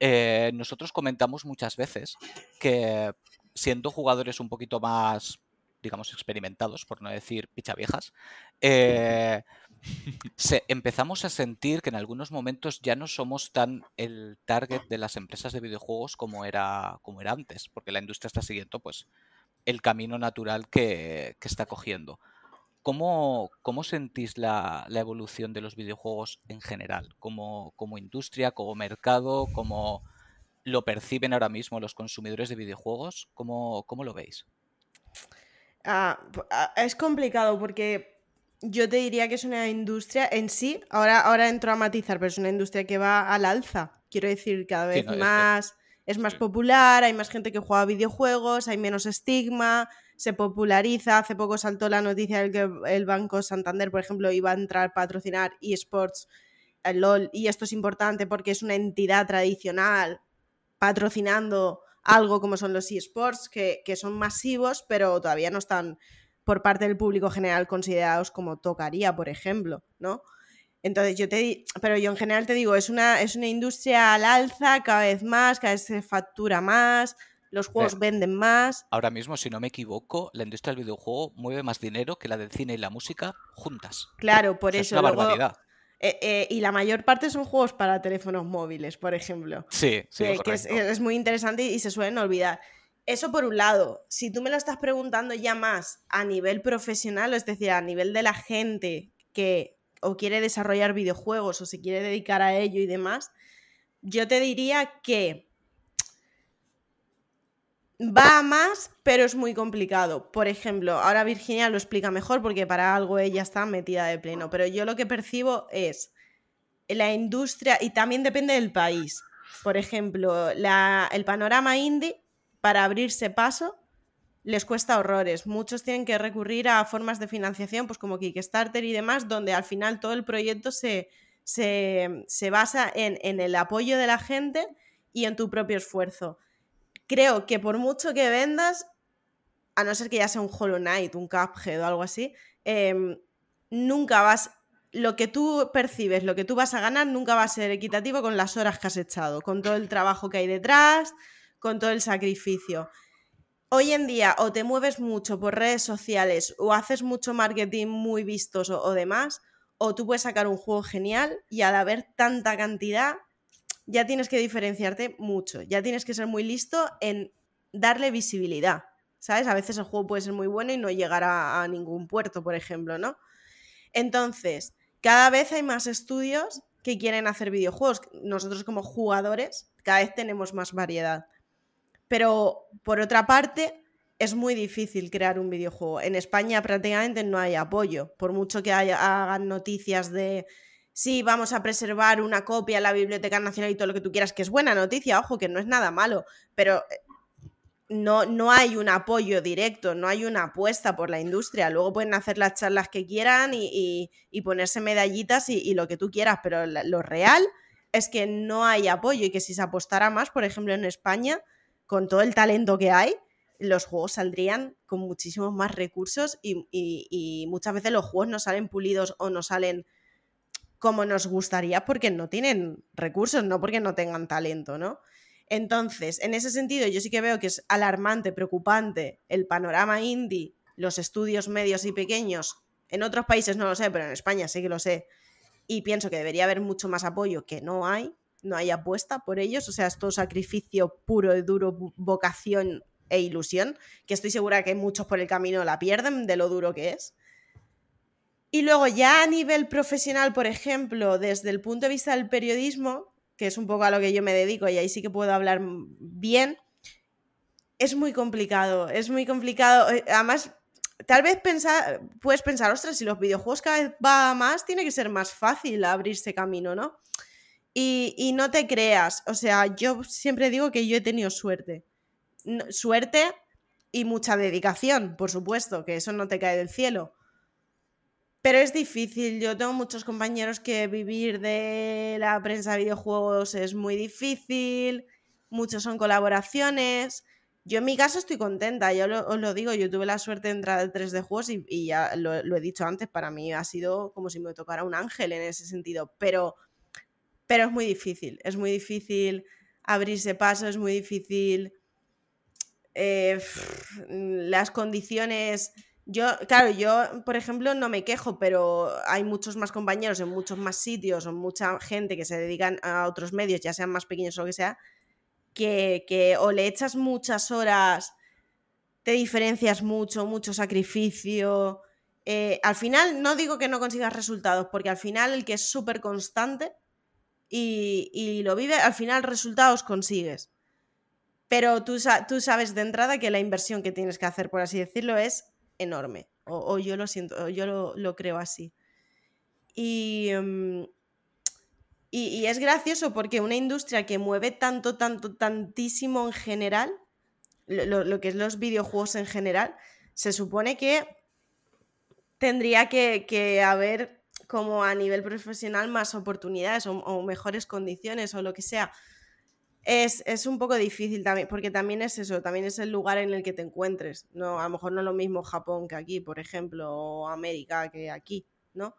Eh, nosotros comentamos muchas veces que siendo jugadores un poquito más, digamos, experimentados, por no decir pichaviejas, eh, empezamos a sentir que en algunos momentos ya no somos tan el target de las empresas de videojuegos como era, como era antes, porque la industria está siguiendo pues el camino natural que, está cogiendo. ¿Cómo, cómo sentís la, evolución de los videojuegos en general? Como, como industria, como mercado, como lo perciben ahora mismo los consumidores de videojuegos? ¿Cómo, cómo lo veis? Ah, ah, es complicado porque yo te diría que es una industria en sí, ahora, ahora entro a matizar, pero es una industria que va al alza. Quiero decir, cada vez más es más popular, hay más gente que juega videojuegos, hay menos estigma, se populariza. Hace poco saltó la noticia de que el Banco Santander, por ejemplo, iba a entrar a patrocinar eSports, el LOL, y esto es importante porque es una entidad tradicional patrocinando algo como son los eSports, que, que son masivos, pero todavía no están por parte del público general considerados como tocaría, por ejemplo, ¿no? Entonces yo te pero yo en general te digo, es una, es una industria al alza cada vez más, cada vez se factura más, los juegos venden más. Ahora mismo, si no me equivoco, la industria del videojuego mueve más dinero que la del cine y la música juntas. Claro, por eso. Es una barbaridad. Eh, eh, y la mayor parte son juegos para teléfonos móviles, por ejemplo. Sí, sí. que es, es, muy interesante y se suelen olvidar. Eso por un lado. Si tú me lo estás preguntando ya más a nivel profesional, es decir, a nivel de la gente que o quiere desarrollar videojuegos o se quiere dedicar a ello y demás, yo te diría que va a más, pero es muy complicado. Por ejemplo, ahora Virginia lo explica mejor porque para algo ella está metida de pleno, pero yo lo que percibo es la industria y también depende del país. Por ejemplo, el panorama indie, para abrirse paso, les cuesta horrores. Muchos tienen que recurrir a formas de financiación, pues como Kickstarter y demás, donde al final todo el proyecto se, se, basa en, en, el apoyo de la gente y en tu propio esfuerzo. Creo que por mucho que vendas, a no ser que ya sea un Hollow Knight, un Cuphead o algo así, em, nunca vas. Lo que tú percibes, lo que tú vas a ganar, nunca va a ser equitativo con las horas que has echado, con todo el trabajo que hay detrás, con todo el sacrificio hoy en día o te mueves mucho por redes sociales o haces mucho marketing muy vistoso o demás, o tú puedes sacar un juego genial y al haber tanta cantidad ya tienes que diferenciarte mucho, ya tienes que ser muy listo en darle visibilidad, ¿sabes? A veces el juego puede ser muy bueno y no llegar a, ningún puerto, por ejemplo, ¿no? Entonces, cada vez hay más estudios que quieren hacer videojuegos. Nosotros como jugadores cada vez tenemos más variedad. Pero por otra parte, es muy difícil crear un videojuego. En España prácticamente no hay apoyo, por mucho que hagan noticias de sí, vamos a preservar una copia en la Biblioteca Nacional y todo lo que tú quieras, que es buena noticia, ojo, que no es nada malo, pero eh, no, no hay un apoyo directo, no hay una apuesta por la industria. Luego pueden hacer las charlas que quieran y, ponerse medallitas y, lo que tú quieras, pero lo real es que no hay apoyo y que si se apostara más, por ejemplo, en España, con todo el talento que hay, los juegos saldrían con muchísimos más recursos y, muchas veces los juegos no salen pulidos o no salen como nos gustaría porque no tienen recursos, no porque no tengan talento, ¿no? Entonces, en ese sentido, yo sí que veo que es alarmante, preocupante el panorama indie, los estudios medios y pequeños. En otros países no lo sé, pero en España sí que lo sé. Y pienso que debería haber mucho más apoyo que no hay no hay apuesta por ellos, o sea, es todo sacrificio puro y duro, vocación e ilusión, que estoy segura que muchos por el camino la pierden de lo duro que es. Y luego ya a nivel profesional, por ejemplo, desde el punto de vista del periodismo, que es un poco a lo que yo me dedico y ahí sí que puedo hablar bien, es muy complicado, es muy complicado. Eh, además, tal vez pensar, puedes pensar, ostras, si los videojuegos cada vez va más, tiene que ser más fácil abrirse camino, ¿no? Y, no te creas, o sea, yo siempre digo que yo he tenido suerte. suerte y mucha dedicación, por supuesto, que eso no te cae del cielo. Pero es difícil, yo tengo muchos compañeros que vivir de la prensa de videojuegos es muy difícil, muchos son colaboraciones, Yo en mi caso estoy contenta, yo os lo digo, yo tuve la suerte de entrar al 3D Juegos y, ya lo, he dicho antes, para mí ha sido como si me tocara un ángel en ese sentido, pero, pero es muy difícil, es muy difícil abrirse paso, es muy difícil eh, las condiciones... Yo, claro, yo, por ejemplo, no me quejo, pero hay muchos más compañeros en muchos más sitios o mucha gente que se dedican a otros medios, ya sean más pequeños o lo que sea, que, o le echas muchas horas, te diferencias mucho, mucho sacrificio. Eh, al final, no digo que no consigas resultados, porque al final el que es súper constante y, lo vive, al final resultados consigues. Pero tú, tú, sabes de entrada que la inversión que tienes que hacer, por así decirlo, es enorme. O, yo lo siento, yo lo, creo así. Y, em, y, es gracioso porque una industria que mueve tanto, tanto, tantísimo en general, lo, que es los videojuegos en general, se supone que tendría que, haber como a nivel profesional más oportunidades o, mejores condiciones o lo que sea. Es, es, un poco difícil también, porque también es eso, también es el lugar en el que te encuentres. No, a lo mejor no es lo mismo Japón que aquí, por ejemplo, o América que aquí, ¿no?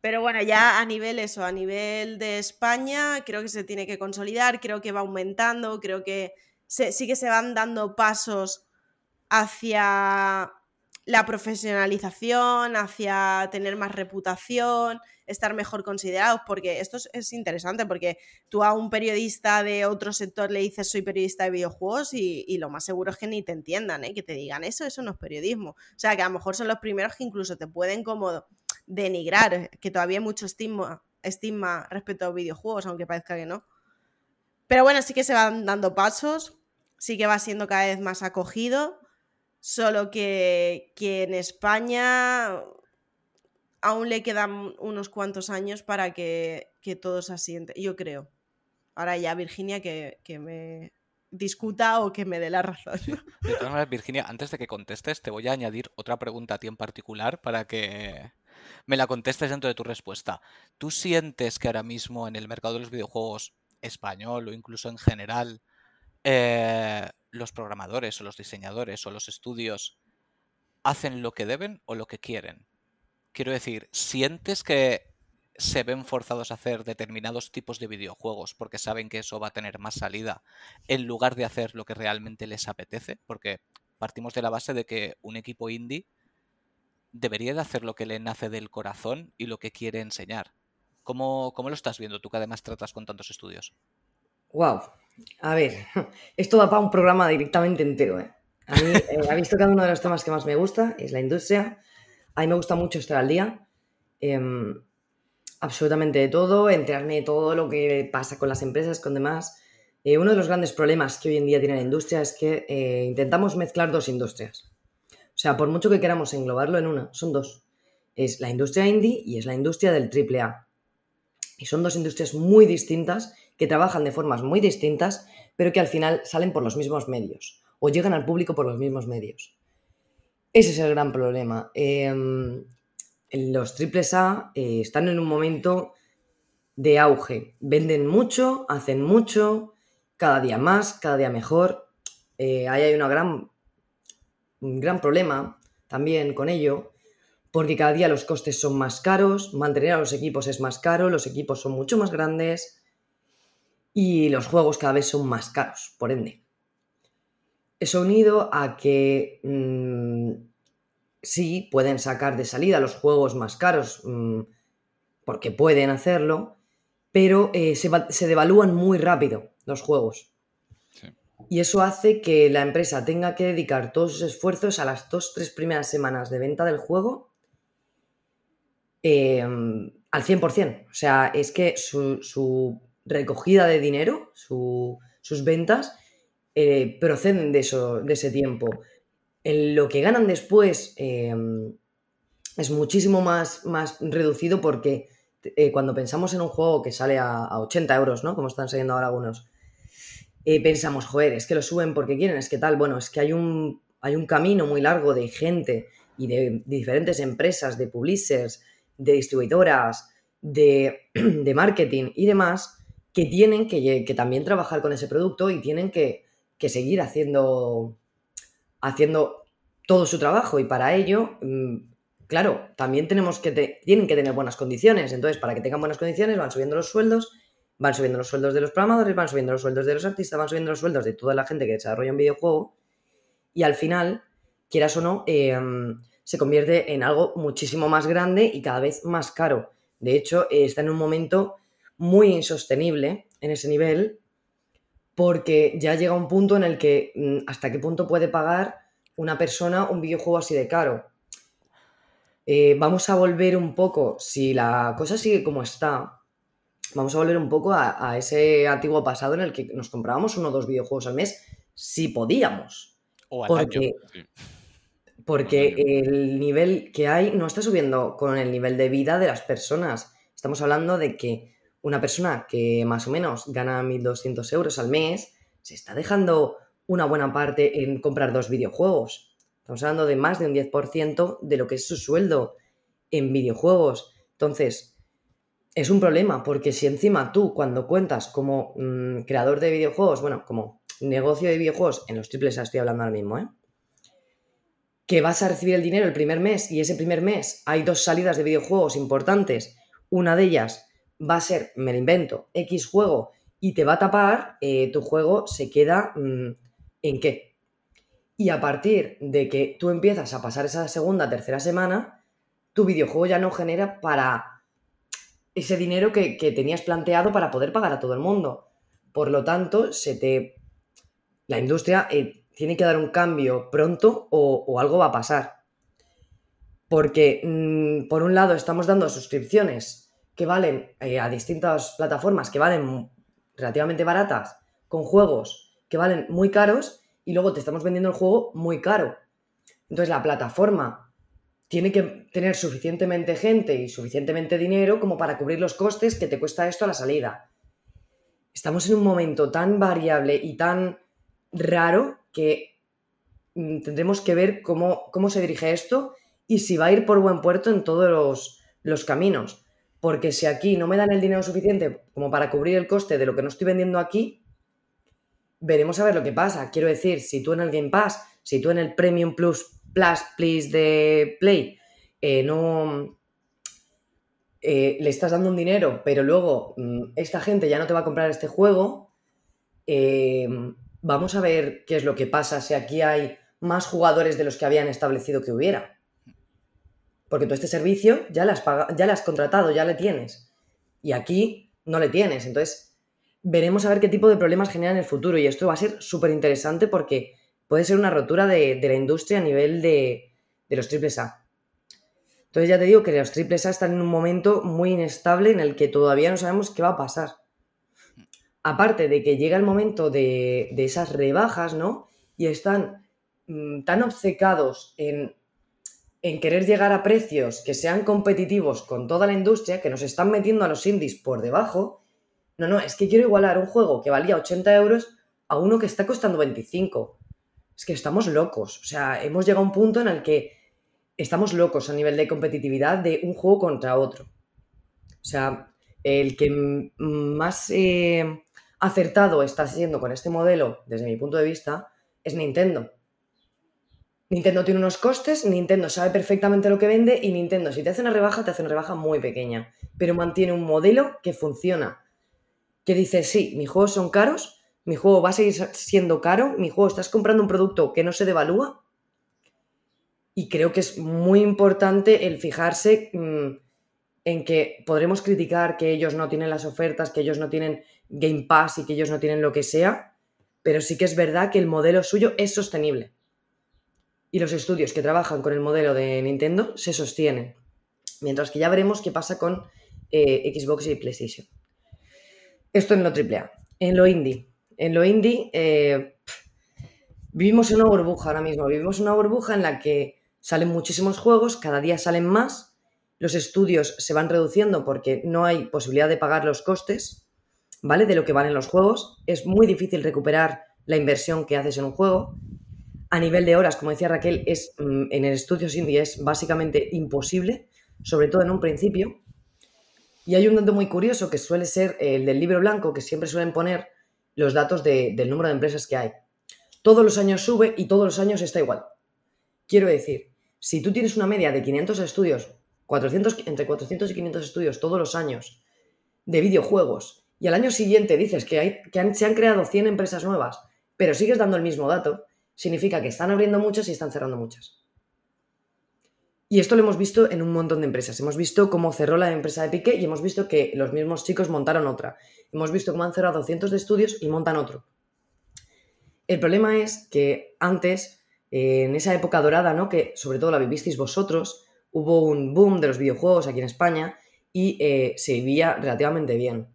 Pero bueno, ya a nivel eso, a nivel de España, creo que se tiene que consolidar, creo que va aumentando, creo que sí que se van dando pasos hacia la profesionalización, hacia tener más reputación, estar mejor considerados, porque esto es, interesante, porque tú a un periodista de otro sector le dices soy periodista de videojuegos y, y, lo más seguro es que ni te entiendan, ¿eh? que te digan eso, eso no es periodismo. O sea, que a lo mejor son los primeros que incluso te pueden como denigrar, que todavía hay mucho estigma, estigma respecto a videojuegos, aunque parezca que no. Pero bueno, sí que se van dando pasos, sí que va siendo cada vez más acogido, solo que, que en España aún le quedan unos cuantos años para que, que todo se asiente, yo creo. Ahora ya Virginia que, que me discuta o que me dé la razón. De todas maneras, Virginia, antes de que contestes, te voy a añadir otra pregunta a ti en particular para que me la contestes dentro de tu respuesta. ¿Tú sientes que ahora mismo en el mercado de los videojuegos español o incluso en general eh, los programadores o los diseñadores o los estudios hacen lo que deben o lo que quieren? Quiero decir, ¿sientes que se ven forzados a hacer determinados tipos de videojuegos porque saben que eso va a tener más salida en lugar de hacer lo que realmente les apetece? Porque partimos de la base de que un equipo indie debería de hacer lo que le nace del corazón y lo que quiere enseñar. ¿Cómo, lo estás viendo tú que además tratas con tantos estudios? Wow. A ver, esto da para un programa directamente entero. ¿eh? A mí, eh, visto cada uno de los temas que más me gusta, es la industria. A mí me gusta mucho estar al día. Em, absolutamente de todo, enterarme de todo lo que pasa con las empresas, con demás. Eh, uno de los grandes problemas que hoy en día tiene la industria es que eh, intentamos mezclar dos industrias. O sea, por mucho que queramos englobarlo en una, son dos. Es la industria indie y es la industria del AAA. Y son dos industrias muy distintas que trabajan de formas muy distintas, pero que al final salen por los mismos medios o llegan al público por los mismos medios. Ese es el gran problema. Em, los AAA eh, están en un momento de auge. Venden mucho, hacen mucho, cada día más, cada día mejor. Eh, ahí hay una gran un gran problema también con ello, porque cada día los costes son más caros, mantener a los equipos es más caro, los equipos son mucho más grandes y los juegos cada vez son más caros, por ende. Eso unido a que mm, sí pueden sacar de salida los juegos más caros, mm, porque pueden hacerlo, pero eh, se, se devalúan muy rápido los juegos. Y eso hace que la empresa tenga que dedicar todos sus esfuerzos a las dos, tres primeras semanas de venta del juego em, al 100%. O sea, es que su, recogida de dinero, sus ventas, eh, proceden de, eso, de ese tiempo. lo que ganan después em, es muchísimo más, más reducido porque eh, cuando pensamos en un juego que sale a, a 80 euros, ¿no? Como están saliendo ahora algunos, eh, pensamos, joder, es que lo suben porque quieren, es que tal, bueno, es que hay un, hay un camino muy largo de gente y de, diferentes empresas, de publishers, de distribuidoras, de, marketing y demás, que tienen que, también trabajar con ese producto y tienen que, seguir haciendo haciendo todo su trabajo y para ello, mm, claro, también tenemos que tienen que tener buenas condiciones. Entonces, para que tengan buenas condiciones, van subiendo los sueldos, van subiendo los sueldos de los programadores, van subiendo los sueldos de los artistas, van subiendo los sueldos de toda la gente que desarrolla un videojuego y al final, quieras o no, em, se convierte en algo muchísimo más grande y cada vez más caro. De hecho, está en un momento muy insostenible en ese nivel porque ya llega un punto en el que mm, hasta qué punto puede pagar una persona un videojuego así de caro. Eh, vamos a volver un poco, si la cosa sigue como está, vamos a volver un poco a, ese antiguo pasado en el que nos comprábamos uno o dos videojuegos al mes si podíamos. O al porque, Porque el nivel que hay no está subiendo con el nivel de vida de las personas. Estamos hablando de que una persona que más o menos gana 1.200 euros al mes se está dejando una buena parte en comprar dos videojuegos. Estamos hablando de más de un 10% de lo que es su sueldo en videojuegos. Entonces, es un problema porque si encima tú cuando cuentas como mm, creador de videojuegos, bueno, como negocio de videojuegos, en los triples estoy hablando ahora mismo, ¿eh? que vas a recibir el dinero el primer mes y ese primer mes hay dos salidas de videojuegos importantes, una de ellas va a ser, me lo invento, X juego y te va a tapar, eh, tu juego se queda mm, en qué. Y a partir de que tú empiezas a pasar esa segunda, tercera semana, tu videojuego ya no genera para ese dinero que, tenías planteado para poder pagar a todo el mundo. Por lo tanto, se te. La industria eh, tiene que dar un cambio pronto o, algo va a pasar. Porque, mm, por un lado, estamos dando suscripciones que valen eh, a distintas plataformas que valen relativamente baratas, con juegos que valen muy caros, y luego te estamos vendiendo el juego muy caro. Entonces la plataforma tiene que tener suficientemente gente y suficientemente dinero como para cubrir los costes que te cuesta esto a la salida. Estamos en un momento tan variable y tan raro que mm, tendremos que ver cómo, cómo se dirige esto y si va a ir por buen puerto en todos los, los caminos. Porque si aquí no me dan el dinero suficiente como para cubrir el coste de lo que no estoy vendiendo aquí, veremos a ver lo que pasa. Quiero decir, si tú en el Game Pass, si tú en el Premium Plus Plus Please de Play eh, no eh, le estás dando un dinero, pero luego mm, esta gente ya no te va a comprar este juego, eh, vamos a ver qué es lo que pasa si aquí hay más jugadores de los que habían establecido que hubiera. Porque tú este servicio ya lo has, ya has contratado, ya le tienes. Y aquí no le tienes. Entonces, veremos a ver qué tipo de problemas generan en el futuro. Y esto va a ser súper interesante porque puede ser una rotura de, la industria a nivel de, los triples A. Entonces ya te digo que los triples A están en un momento muy inestable en el que todavía no sabemos qué va a pasar. Aparte de que llega el momento de, de esas rebajas, ¿no? Y están mm, tan obcecados en en querer llegar a precios que sean competitivos con toda la industria, que nos están metiendo a los indies por debajo. No, no, es que quiero igualar un juego que valía 80 euros a uno que está costando 25. Es que estamos locos. O sea, hemos llegado a un punto en el que estamos locos a nivel de competitividad de un juego contra otro. O sea, el que más eh, acertado está siendo con este modelo, desde mi punto de vista, es Nintendo Nintendo tiene unos costes, Nintendo sabe perfectamente lo que vende y Nintendo si te hace una rebaja, te hace una rebaja muy pequeña, pero mantiene un modelo que funciona. Que dice, sí, mis juegos son caros, mi juego va a seguir siendo caro, mi juego estás comprando un producto que no se devalúa. Y creo que es muy importante el fijarse mm, en que podremos criticar que ellos no tienen las ofertas, que ellos no tienen Game Pass y que ellos no tienen lo que sea, pero sí que es verdad que el modelo suyo es sostenible y los estudios que trabajan con el modelo de Nintendo se sostienen. Mientras que ya veremos qué pasa con eh, Xbox y PlayStation. Esto en lo AAA. En lo indie. En lo indie eh, vivimos en una burbuja ahora mismo. Vivimos en una burbuja en la que salen muchísimos juegos, cada día salen más, los estudios se van reduciendo porque no hay posibilidad de pagar los costes, ¿vale? De lo que valen los juegos. Es muy difícil recuperar la inversión que haces en un juego a nivel de horas, como decía Raquel, es mm, en el estudio indie es básicamente imposible, sobre todo en un principio. Y hay un dato muy curioso que suele ser el del libro blanco, que siempre suelen poner los datos del número de empresas que hay. todos los años sube y todos los años está igual. Quiero decir, si tú tienes una media de 500 estudios, 400, entre 400 y 500 estudios todos los años de videojuegos, y al año siguiente dices que, hay, que se han creado 100 empresas nuevas, pero sigues dando el mismo dato, significa que están abriendo muchas y están cerrando muchas. Y esto lo hemos visto en un montón de empresas. Hemos visto cómo cerró la empresa de Piqué y hemos visto que los mismos chicos montaron otra. Hemos visto cómo han cerrado cientos de estudios y montan otro. El problema es que antes, eh, en esa época dorada, ¿no? que sobre todo la vivisteis vosotros, hubo un boom de los videojuegos aquí en España y eh, se vivía relativamente bien.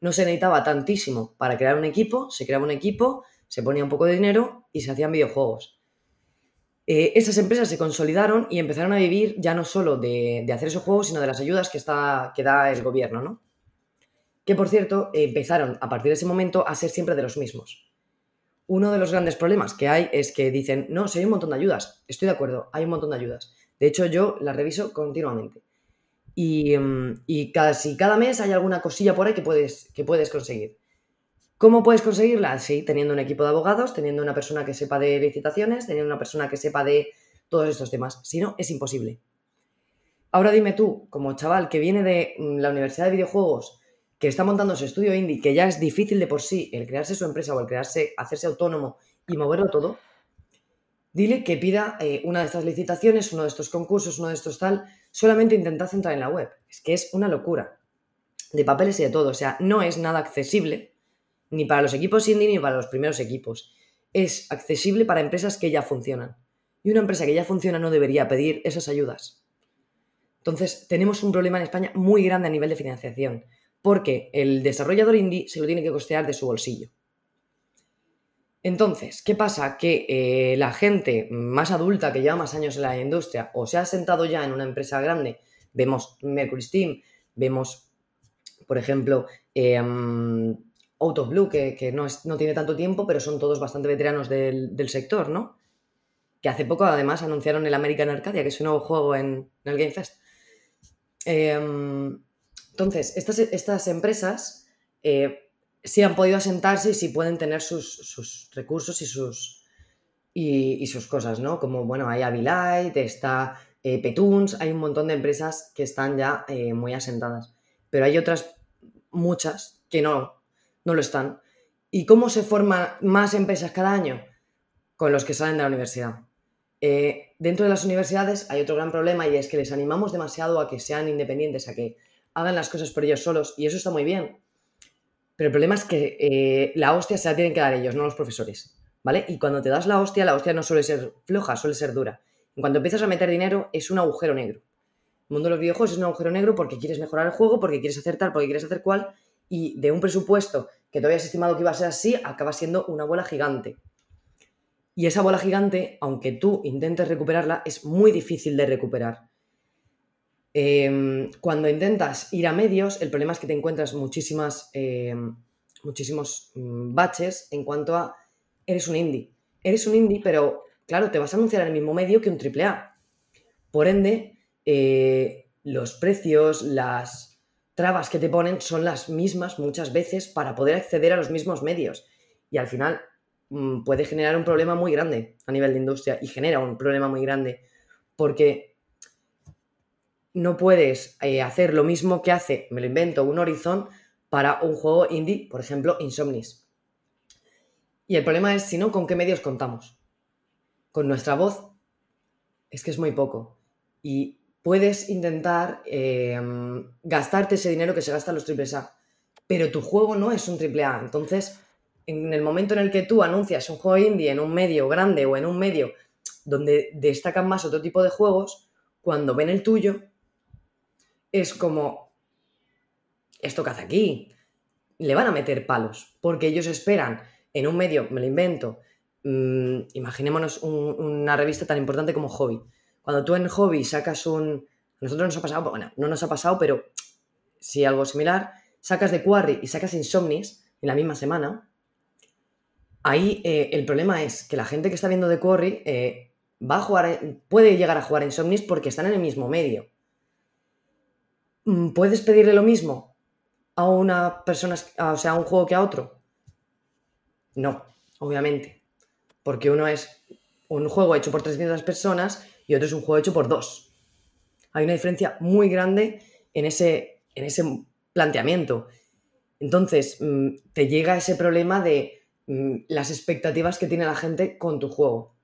No se necesitaba tantísimo para crear un equipo, se creaba un equipo, se ponía un poco de dinero y se hacían videojuegos. Eh, esas empresas se consolidaron y empezaron a vivir ya no solo de, hacer esos juegos, sino de las ayudas que, está, que da el gobierno, ¿no? Que por cierto, empezaron a partir de ese momento a ser siempre de los mismos. Uno de los grandes problemas que hay es que dicen, no, si hay un montón de ayudas. Estoy de acuerdo, hay un montón de ayudas. De hecho, yo las reviso continuamente. Y, mm, y casi cada mes hay alguna cosilla por ahí que puedes, que puedes conseguir. ¿Cómo puedes conseguirla? Sí, teniendo un equipo de abogados, teniendo una persona que sepa de licitaciones, teniendo una persona que sepa de todos estos temas. Si no, es imposible. Ahora dime tú, como chaval que viene de mm, la Universidad de Videojuegos, que está montando su estudio indie, que ya es difícil de por sí el crearse su empresa o el crearse, hacerse autónomo y moverlo todo, dile que pida eh, una de estas licitaciones, uno de estos concursos, uno de estos tal, solamente intentad entrar en la web. Es que es una locura. De papeles y de todo. O sea, no es nada accesible ni para los equipos indie ni para los primeros equipos. Es accesible para empresas que ya funcionan. Y una empresa que ya funciona no debería pedir esas ayudas. Entonces, tenemos un problema en España muy grande a nivel de financiación, porque el desarrollador indie se lo tiene que costear de su bolsillo. Entonces, ¿qué pasa? Que eh, la gente más adulta que lleva más años en la industria o se ha sentado ya en una empresa grande, vemos Mercury Steam, vemos, por ejemplo, em, Out of Blue, que, no, tiene tanto tiempo, pero son todos bastante veteranos del, sector, ¿no? Que hace poco además anunciaron el American Arcadia, que es un nuevo juego en, el Game Fest. Em, entonces, estas, estas empresas eh, sí han podido asentarse y sí pueden tener sus, recursos y sus, y, sus cosas, ¿no? Como, bueno, hay Avilite, está eh, hay un montón de empresas que están ya eh, muy asentadas. Pero hay otras, muchas, que no, no lo están. ¿Y cómo se forman más empresas cada año? Con los que salen de la universidad. Eh, dentro de las universidades hay otro gran problema y es que les animamos demasiado a que sean independientes, a que hagan las cosas por ellos solos y eso está muy bien. Pero el problema es que eh, la hostia se la tienen que dar ellos, no los profesores. ¿Vale? Y cuando te das la hostia, la hostia no suele ser floja, suele ser dura. En cuanto empiezas a meter dinero, es un agujero negro. El mundo de los videojuegos es un agujero negro porque quieres mejorar el juego, porque quieres hacer tal, porque quieres hacer cual, y de un presupuesto que tú habías estimado que iba a ser así, acaba siendo una bola gigante. Y esa bola gigante, aunque tú intentes recuperarla, es muy difícil de recuperar. Em, cuando intentas ir a medios, el problema es que te encuentras muchísimas, em, muchísimos mm, baches en cuanto a eres un indie. Eres un indie, pero claro, te vas a anunciar en el mismo medio que un AAA. Por ende, eh, los precios, las, trabas que te ponen son las mismas muchas veces para poder acceder a los mismos medios. Y al final mm, puede generar un problema muy grande a nivel de industria y genera un problema muy grande porque no puedes eh, hacer lo mismo que hace, me lo invento, un Horizon para un juego indie, por ejemplo, Insomnis. Y el problema es, si no, ¿con qué medios contamos? Con nuestra voz es que es muy poco. Y puedes intentar em, gastarte ese dinero que se gasta los triples A. Pero tu juego no es un triple A. Entonces, en el momento en el que tú anuncias un juego indie en un medio grande o en un medio donde destacan más otro tipo de juegos, cuando ven el tuyo, es como, ¿esto qué hace aquí? Le van a meter palos, porque ellos esperan en un medio, me lo invento, mm, imaginémonos una revista tan importante como Hobby cuando tú en hobby sacas un... Nosotros nos ha pasado, bueno, no nos ha pasado, pero sí algo similar, sacas de Quarry y sacas Insomnis en la misma semana, ahí eh, el problema es que la gente que está viendo de Quarry eh, va a jugar, puede llegar a jugar Insomnis porque están en el mismo medio. Mm, ¿Puedes pedirle lo mismo a una persona, o sea, a un juego que a otro? No, obviamente. porque uno es un juego hecho por 300 personas y otro es un juego hecho por dos. Hay una diferencia muy grande en ese, en ese planteamiento. Entonces, mm, te llega ese problema de mm, las expectativas que tiene la gente con tu juego.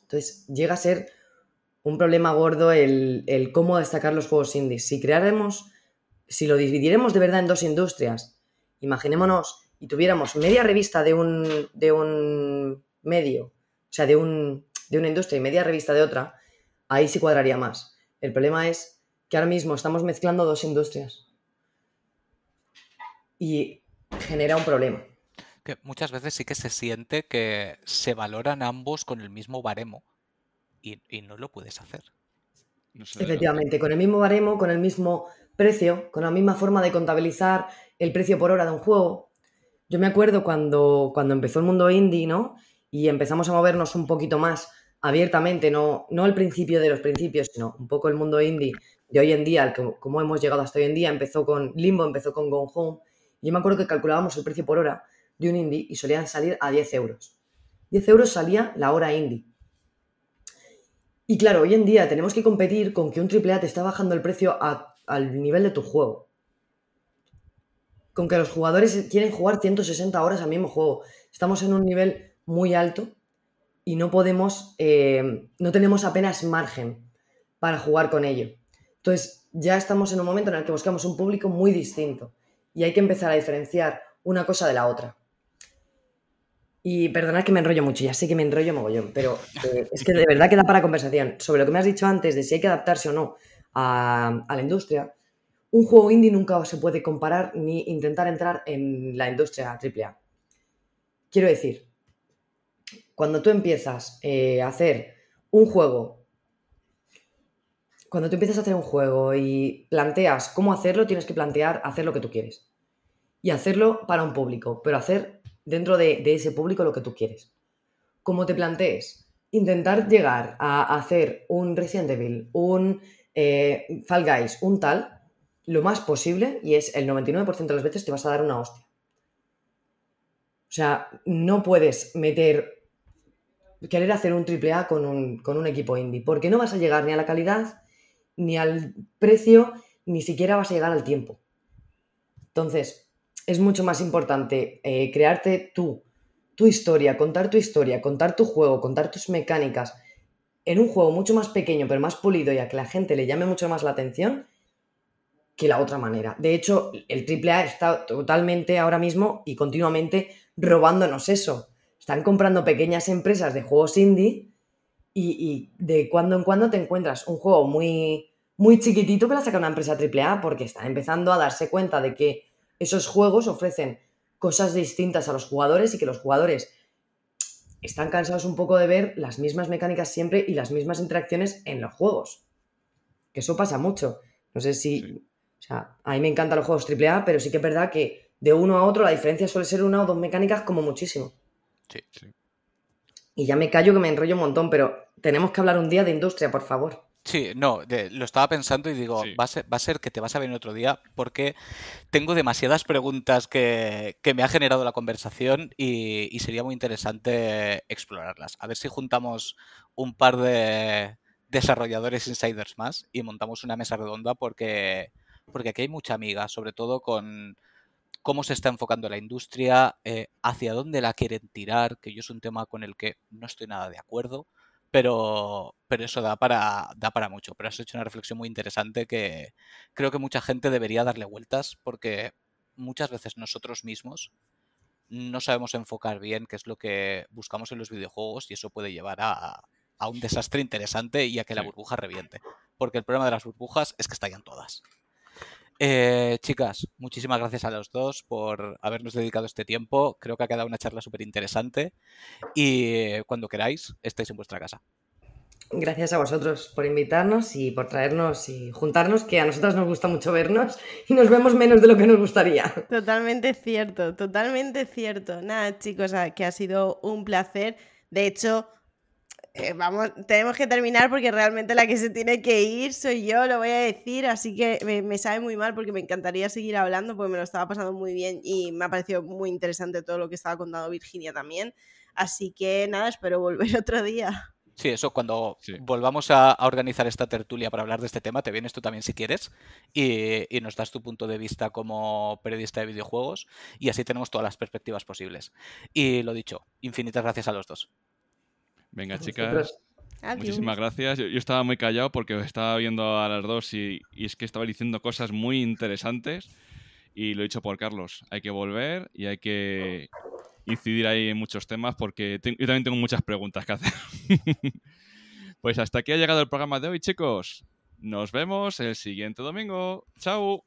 Entonces, llega a ser un problema gordo el, el cómo destacar los juegos indies. Si creáramos, si lo dividiéramos de verdad en dos industrias, imaginémonos y tuviéramos media revista de un, de un medio, o sea, de, un, de una industria y media revista de otra, ahí sí cuadraría más. El problema es que ahora mismo estamos mezclando dos industrias y genera un problema. Que muchas veces sí que se siente que se valoran ambos con el mismo baremo y, y no lo puedes hacer. No sé, Efectivamente, con el mismo baremo, con el mismo precio, con la misma forma de contabilizar el precio por hora de un juego. Yo me acuerdo cuando, cuando empezó el mundo indie, ¿no? Y empezamos a movernos un poquito más abiertamente, no, no el principio de los principios, sino un poco el mundo indie de hoy en día, como hemos llegado hasta hoy en día, empezó con Limbo, empezó con Gone Home. Y yo me acuerdo que calculábamos el precio por hora de un indie y solían salir a 10 euros. 10 euros salía la hora indie. Y claro, hoy en día tenemos que competir con que un AAA te está bajando el precio a- al nivel de tu juego. Con que los jugadores quieren jugar 160 horas al mismo juego. Estamos en un nivel muy alto y no podemos, eh, no tenemos apenas margen para jugar con ello. Entonces, ya estamos en un momento en el que buscamos un público muy distinto y hay que empezar a diferenciar una cosa de la otra. Y perdonad que me enrollo mucho, ya sé que me enrollo mogollón, pero eh, es que de verdad queda para conversación. Sobre lo que me has dicho antes de si hay que adaptarse o no a, a la industria, un juego indie nunca se puede comparar ni intentar entrar en la industria AAA. Quiero decir, cuando tú empiezas eh, a hacer un juego, cuando tú empiezas a hacer un juego y planteas cómo hacerlo, tienes que plantear hacer lo que tú quieres. Y hacerlo para un público, pero hacer dentro de, ese público lo que tú quieres. Como te plantees, intentar llegar a hacer un Resident Evil, un eh, Fall Guys, un tal, lo más posible, y es el 99% de las veces te vas a dar una hostia. O sea, no puedes meter, querer hacer un con un, con un equipo indie, porque no vas a llegar ni a la calidad, ni al precio, ni siquiera vas a llegar al tiempo. Entonces, es mucho más importante eh, crearte tú, tu historia, contar tu historia, contar tu juego, contar tus mecánicas en un juego mucho más pequeño, pero más pulido y a que la gente le llame mucho más la atención que la otra manera. De hecho, el AAA está totalmente ahora mismo y continuamente robándonos eso. Están comprando pequeñas empresas de juegos indie y, y de cuando en cuando te encuentras un juego muy, muy chiquitito que la saca una empresa AAA porque están empezando a darse cuenta de que esos juegos ofrecen cosas distintas a los jugadores y que los jugadores están cansados un poco de ver las mismas mecánicas siempre y las mismas interacciones en los juegos. Que eso pasa mucho. No sé si. Sí. O sea, a mí me encantan los juegos AAA, pero sí que es verdad que de uno a otro la diferencia suele ser una o dos mecánicas como muchísimo. Sí. Sí. Y ya me callo que me enrollo un montón, pero tenemos que hablar un día de industria, por favor. Sí, no, de- lo estaba pensando y digo, Sí. va a ser, va a ser que te vas a venir otro día porque tengo demasiadas preguntas que, que me ha generado la conversación y, y sería muy interesante explorarlas. A ver si juntamos un par de desarrolladores insiders más y montamos una mesa redonda porque, porque aquí hay mucha amiga, sobre todo con cómo se está enfocando la industria, eh, hacia dónde la quieren tirar, que yo es un tema con el que no estoy nada de acuerdo pero, pero eso da para, da para mucho. Pero has hecho una reflexión muy interesante que creo que mucha gente debería darle vueltas porque muchas veces nosotros mismos no sabemos enfocar bien qué es lo que buscamos en los videojuegos y eso puede llevar a, a un desastre interesante y a que la burbuja reviente. Porque el problema de las burbujas es que estallan todas. Eh, chicas, muchísimas gracias a los dos por habernos dedicado este tiempo. Creo que ha quedado una charla súper interesante y cuando queráis estáis en vuestra casa. Gracias a vosotros por invitarnos y por traernos y juntarnos, que a nosotras nos gusta mucho vernos y nos vemos menos de lo que nos gustaría. Totalmente cierto, totalmente cierto. Nada, chicos, que ha sido un placer. De hecho, eh, vamos, tenemos que terminar porque realmente la que se tiene que ir soy yo, lo voy a decir, así que me, me sabe muy mal porque me encantaría seguir hablando porque me lo estaba pasando muy bien y me ha parecido muy interesante todo lo que estaba contando Virginia también. Así que nada, espero volver otro día. Sí, eso cuando Sí. volvamos a, a organizar esta tertulia para hablar de este tema, te vienes tú también si quieres y, y nos das tu punto de vista como periodista de videojuegos y así tenemos todas las perspectivas posibles. Y lo dicho, infinitas gracias a los dos. Venga, chicas. Adiós. Muchísimas gracias. Yo, yo estaba muy callado porque estaba viendo a las dos y, y es que estaba diciendo cosas muy interesantes. Y lo he dicho por Carlos. Hay que volver y hay que incidir ahí en muchos temas porque te- yo también tengo muchas preguntas que hacer. pues hasta aquí ha llegado el programa de hoy, chicos. Nos vemos el siguiente domingo. ¡Chao!